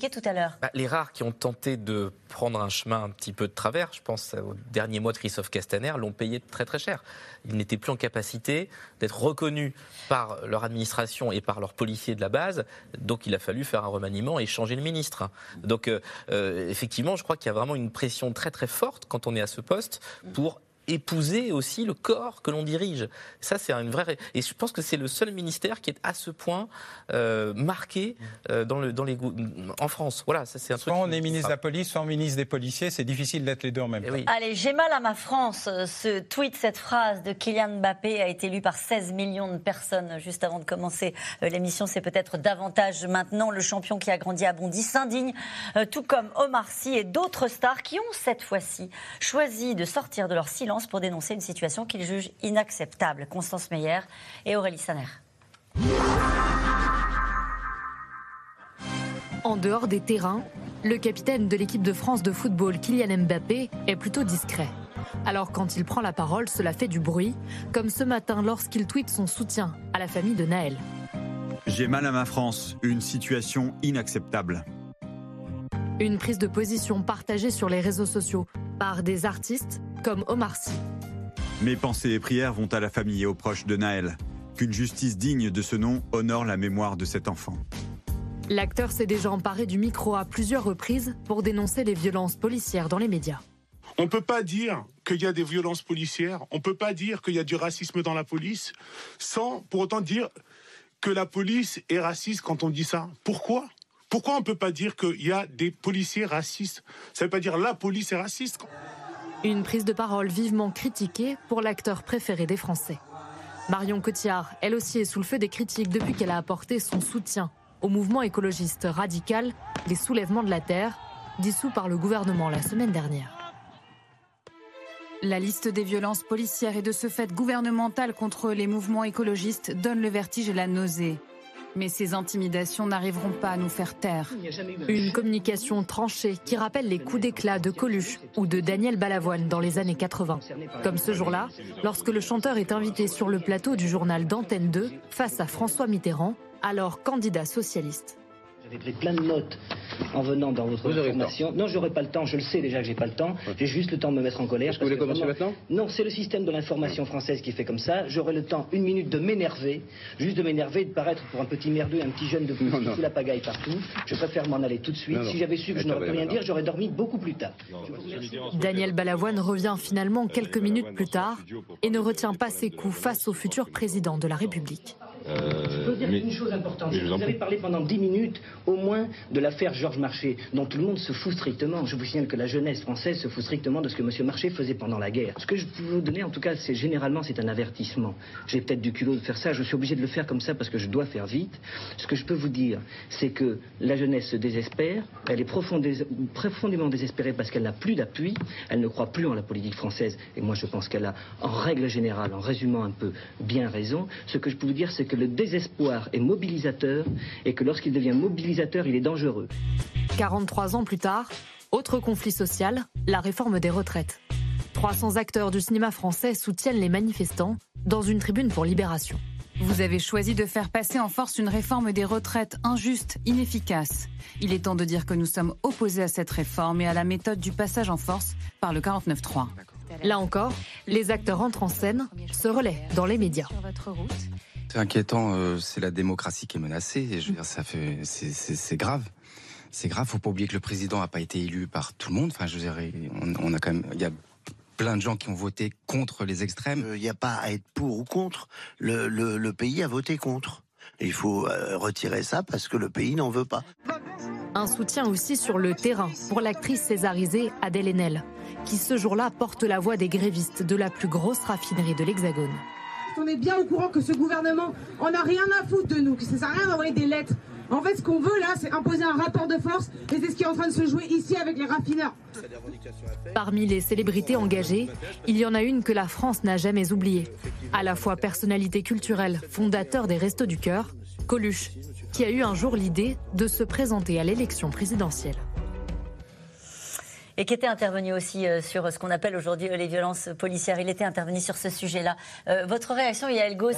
Bah, Les rares qui ont tenté de prendre un chemin un petit peu de travers, je pense au dernier mois de Christophe Castaner, l'ont payé très très cher. Ils n'étaient plus en capacité d'être reconnus par leur administration et par leurs policiers de la base, donc il a fallu faire un remaniement et changer le ministre. Donc euh, euh, effectivement, je crois qu'il y a vraiment une pression très très forte quand on est à ce poste pour épouser aussi le corps que l'on dirige. Ça, c'est une vraie. Et je pense que c'est le seul ministère qui est à ce point euh, marqué euh, dans, le, dans les en France. Voilà, ça c'est un soit on est ministre de la police, soit ministre des policiers. C'est difficile d'être les deux en même eh temps. Allez, j'ai mal à ma France. Ce tweet, cette phrase de Kylian Mbappé a été lu par 16 millions de personnes juste avant de commencer euh, l'émission. C'est peut-être davantage maintenant. Le champion qui a grandi à Bondy s'indigne, tout comme Omar Sy et d'autres stars qui ont cette fois-ci choisi de sortir de leur silence pour dénoncer une situation qu'il juge inacceptable. Constance Meyer et Aurélie Saner. En dehors des terrains, le capitaine de l'équipe de France de football, Kylian Mbappé, est plutôt discret. Alors quand il prend la parole, cela fait du bruit, comme ce matin lorsqu'il tweete son soutien à la famille de Naël. J'ai mal à ma France, une situation inacceptable. Une prise de position partagée sur les réseaux sociaux par des artistes comme Omar Sy. Mes pensées et prières vont à la famille et aux proches de Naël. Qu'une justice digne de ce nom honore la mémoire de cet enfant. L'acteur s'est déjà emparé du micro à plusieurs reprises pour dénoncer les violences policières dans les médias. On ne peut pas dire qu'il y a des violences policières, on ne peut pas dire qu'il y a du racisme dans la police, sans pour autant dire que la police est raciste quand on dit ça. Pourquoi? Pourquoi on ne peut pas dire qu'il y a des policiers racistes? Ça ne veut pas dire la police est raciste. Une prise de parole vivement critiquée pour l'acteur préféré des Français. Marion Cotillard, elle aussi, est sous le feu des critiques depuis qu'elle a apporté son soutien au mouvement écologiste radical Les Soulèvements de la Terre, dissous par le gouvernement la semaine dernière. La liste des violences policières et de ce fait gouvernemental contre les mouvements écologistes donne le vertige et la nausée. Mais ces intimidations n'arriveront pas à nous faire taire. Une communication tranchée qui rappelle les coups d'éclat de Coluche ou de Daniel Balavoine dans les années 80. Comme ce jour-là, lorsque le chanteur est invité sur le plateau du journal d'Antenne 2 face à François Mitterrand, alors candidat socialiste. J'avais pris plein de notes en venant dans votre formation. Non, j'aurai pas le temps. Je le sais déjà que j'ai pas le temps. J'ai juste le temps de me mettre en colère. Est-ce que vous voulez commencer maintenant? Non, c'est le système de l'information française qui fait comme ça. J'aurai le temps, une minute, de m'énerver, juste de m'énerver, de paraître pour un petit merdeux, un petit jeune de plus sous la pagaille partout. Je préfère m'en aller tout de suite. Si j'avais su que je n'aurais plus rien dire, j'aurais dormi beaucoup plus tard. Daniel Balavoine revient finalement quelques minutes plus tard et ne retient pas ses coups face au futur président de la République. Euh, je peux dire une chose importante. Vous, avez parlé pendant 10 minutes, au moins, de l'affaire Georges Marché, dont tout le monde se fout strictement. Je vous signale que la jeunesse française se fout strictement de ce que M. Marché faisait pendant la guerre. Ce que je peux vous donner, en tout cas, c'est généralement, c'est un avertissement. J'ai peut-être du culot de faire ça. Je suis obligé de le faire comme ça parce que je dois faire vite. Ce que je peux vous dire, c'est que la jeunesse se désespère. Elle est profondément désespérée parce qu'elle n'a plus d'appui. Elle ne croit plus en la politique française. Et moi, je pense qu'elle a, en règle générale, en résumant un peu, bien raison. Ce que je peux vous dire, c'est que le désespoir est mobilisateur et que lorsqu'il devient mobilisateur, il est dangereux. 43 ans plus tard, autre conflit social, la réforme des retraites. 300 acteurs du cinéma français soutiennent les manifestants dans une tribune pour Libération. Vous avez choisi de faire passer en force une réforme des retraites injuste, inefficace. Il est temps de dire que nous sommes opposés à cette réforme et à la méthode du passage en force par le 49-3. Là encore, les acteurs entrent en scène, se relaient dans les médias. C'est inquiétant, euh, c'est la démocratie qui est menacée. Et je veux dire, ça fait, c'est grave. C'est grave. Faut pas oublier que le président n'a pas été élu par tout le monde. Enfin, je veux dire, on, a quand même, il y a plein de gens qui ont voté contre les extrêmes. Il n'y a pas à être pour ou contre. Le, pays a voté contre. il faut euh, retirer ça parce que le pays n'en veut pas. Un soutien aussi sur le terrain pour l'actrice césarisée Adèle Haenel, qui ce jour-là porte la voix des grévistes de la plus grosse raffinerie de l'Hexagone on est bien au courant que ce gouvernement en a rien à foutre de nous, que ça sert à rien d'envoyer des lettres. En fait, ce qu'on veut là, c'est imposer un rapport de force, et c'est ce qui est en train de se jouer ici avec les raffineurs. Parmi les célébrités engagées, il y en a une que la France n'a jamais oubliée. À la fois personnalité culturelle, fondateur des Restos du Cœur, Coluche, qui a eu un jour l'idée de se présenter à l'élection présidentielle et qui était intervenu aussi euh, sur ce qu'on appelle aujourd'hui euh, les violences policières. Il était intervenu sur ce sujet-là. Euh, votre réaction, Yael Gauze,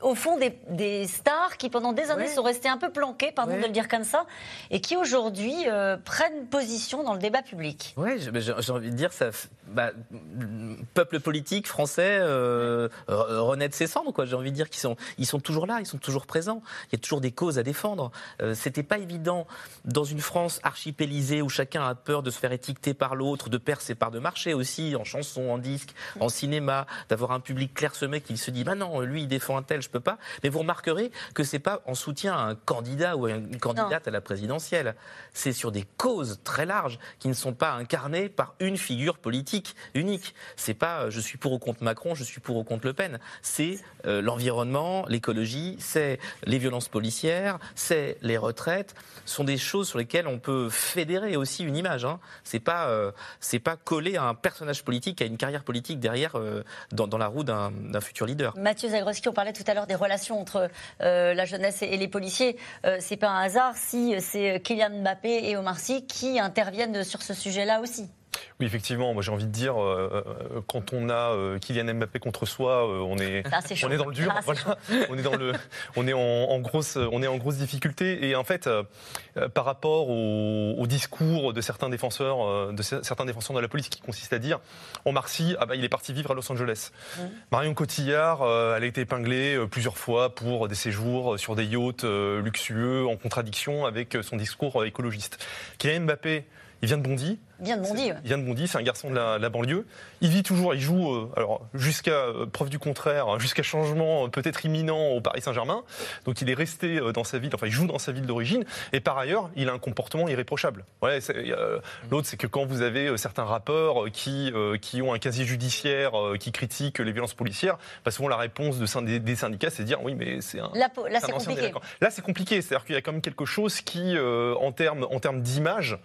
au fond des, stars qui pendant des années sont restées un peu planquées, pardon de le dire comme ça, et qui aujourd'hui prennent position dans le débat public. Oui, j'ai envie de dire, ça, bah, peuple politique français renaît de ses cendres, quoi. J'ai envie de dire qu'ils sont, ils sont toujours là, ils sont toujours présents. Il y a toujours des causes à défendre. C'était pas évident dans une France archipélisée où chacun a peur de se faire étiqueter par l'autre, de perdre ses parts de marché aussi, en chanson, en disque, en cinéma, d'avoir un public clairsemé qui se dit bah non, lui il défend un tel, je peux pas. Mais vous remarquerez que c'est pas en soutien à un candidat ou à une candidate à la présidentielle. C'est sur des causes très larges qui ne sont pas incarnées par une figure politique unique. C'est pas euh, je suis pour ou contre Macron, je suis pour ou contre Le Pen. C'est euh, l'environnement, l'écologie, c'est les violences policières, c'est les retraites. Ce sont des choses sur lesquelles on peut fédérer aussi une image. Hein. C'est pas euh, c'est pas collé à un personnage politique, à une carrière politique derrière euh, dans, la roue d'un futur leader. Mathieu Zagroski, on parlait tout à l'heure des relations entre euh, la jeunesse et, les policiers. c'est pas un hasard si c'est Kylian Mbappé et Omar Sy qui interviennent sur ce sujet-là aussi. Oui, effectivement, moi j'ai envie de dire, euh, euh, quand on a euh, Kylian Mbappé contre soi, on, est, on est dans le dur, on est dans le, on est en, grosse, on est en grosse difficulté. Et en fait, par rapport au, discours de certains défenseurs, de certains défenseurs de la police, qui consiste à dire, on Sy, ah bah, il est parti vivre à Los Angeles. Mmh. Marion Cotillard, elle a été épinglée plusieurs fois pour des séjours sur des yachts luxueux, en contradiction avec son discours écologiste. Kylian Mbappé, il vient de Bondy, vient de Bondy. Vient de Bondy, c'est un garçon de la, banlieue. Il vit toujours, il joue, euh, alors jusqu'à euh, preuve du contraire, hein, jusqu'à changement euh, peut-être imminent au Paris Saint-Germain. Donc il est resté dans sa ville, enfin il joue dans sa ville d'origine. Et par ailleurs, il a un comportement irréprochable. L'autre, c'est que quand vous avez certains rappeurs qui, qui ont un casier judiciaire qui critiquent les violences policières, bah souvent la réponse de, des, syndicats, c'est de dire oui, mais c'est un. Là, là c'est compliqué. Là, c'est compliqué. C'est-à-dire qu'il y a quand même quelque chose qui, en termes en termes d'image,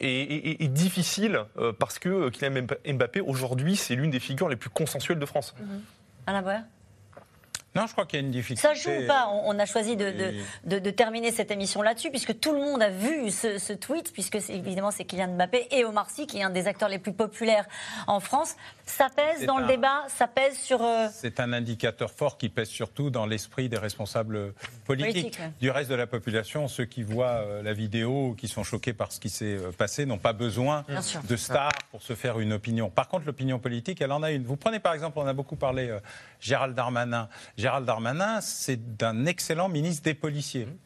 est, est difficile difficile euh, parce que euh, Kylian Mbappé, aujourd'hui, c'est l'une des figures les plus consensuelles de France. Alain non, je crois qu'il y a une difficulté. Ça joue ou pas? On a choisi de, de, terminer cette émission là-dessus, puisque tout le monde a vu ce, tweet, puisque évidemment c'est Kylian Mbappé et Omar Sy, qui est un des acteurs les plus populaires en France. Ça pèse dans le débat, ça pèse sur. Euh, c'est un indicateur fort qui pèse surtout dans l'esprit des responsables politiques. Du reste de la population, ceux qui voient euh, la vidéo, qui sont choqués par ce qui s'est euh, passé, n'ont pas besoin de stars pour se faire une opinion. Par contre, l'opinion politique, elle en a une. Vous prenez par exemple, on a beaucoup parlé Gérald Darmanin. Gérald Darmanin, c'est d'un excellent ministre des policiers. Mmh.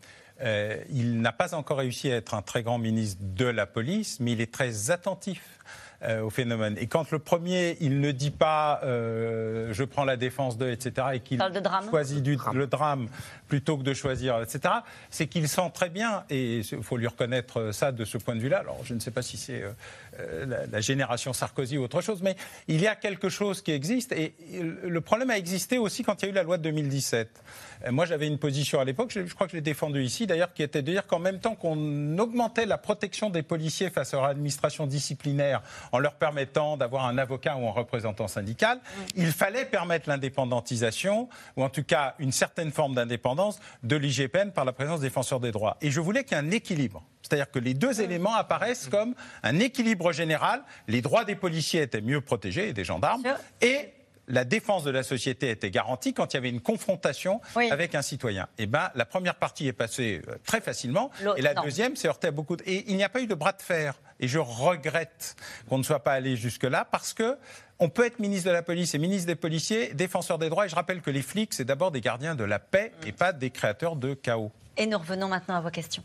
Euh, il n'a pas encore réussi à être un très grand ministre de la police, mais il est très attentif euh, au phénomène. Et quand le premier, il ne dit pas euh, je prends la défense de, etc., et qu'il choisit du, le drame plutôt que de choisir, etc., c'est qu'il sent très bien, et il faut lui reconnaître ça de ce point de vue-là. Alors, je ne sais pas si c'est euh, la, génération Sarkozy ou autre chose, mais il y a quelque chose qui existe, et le problème a existé aussi quand il y a eu la loi de 2017. Moi, j'avais une position à l'époque, je, crois que je l'ai défendue ici d'ailleurs, qui était de dire qu'en même temps qu'on augmentait la protection des policiers face à leur administration disciplinaire en leur permettant d'avoir un avocat ou un représentant syndical, il fallait permettre l'indépendantisation, ou en tout cas une certaine forme d'indépendance de l'IGPN par la présence des défenseurs des droits. Et je voulais qu'il y ait un équilibre. C'est-à-dire que les deux éléments apparaissent comme un équilibre général. Les droits des policiers étaient mieux protégés et des gendarmes. Et la défense de la société était garantie quand il y avait une confrontation avec un citoyen. Et eh ben, la première partie est passée euh, très facilement, et la deuxième s'est heurtée à beaucoup de... Et il n'y a pas eu de bras de fer. Et je regrette qu'on ne soit pas allé jusque-là parce que on peut être ministre de la police et ministre des policiers, défenseur des droits. Et je rappelle que les flics, c'est d'abord des gardiens de la paix et pas des créateurs de chaos. Et nous revenons maintenant à vos questions.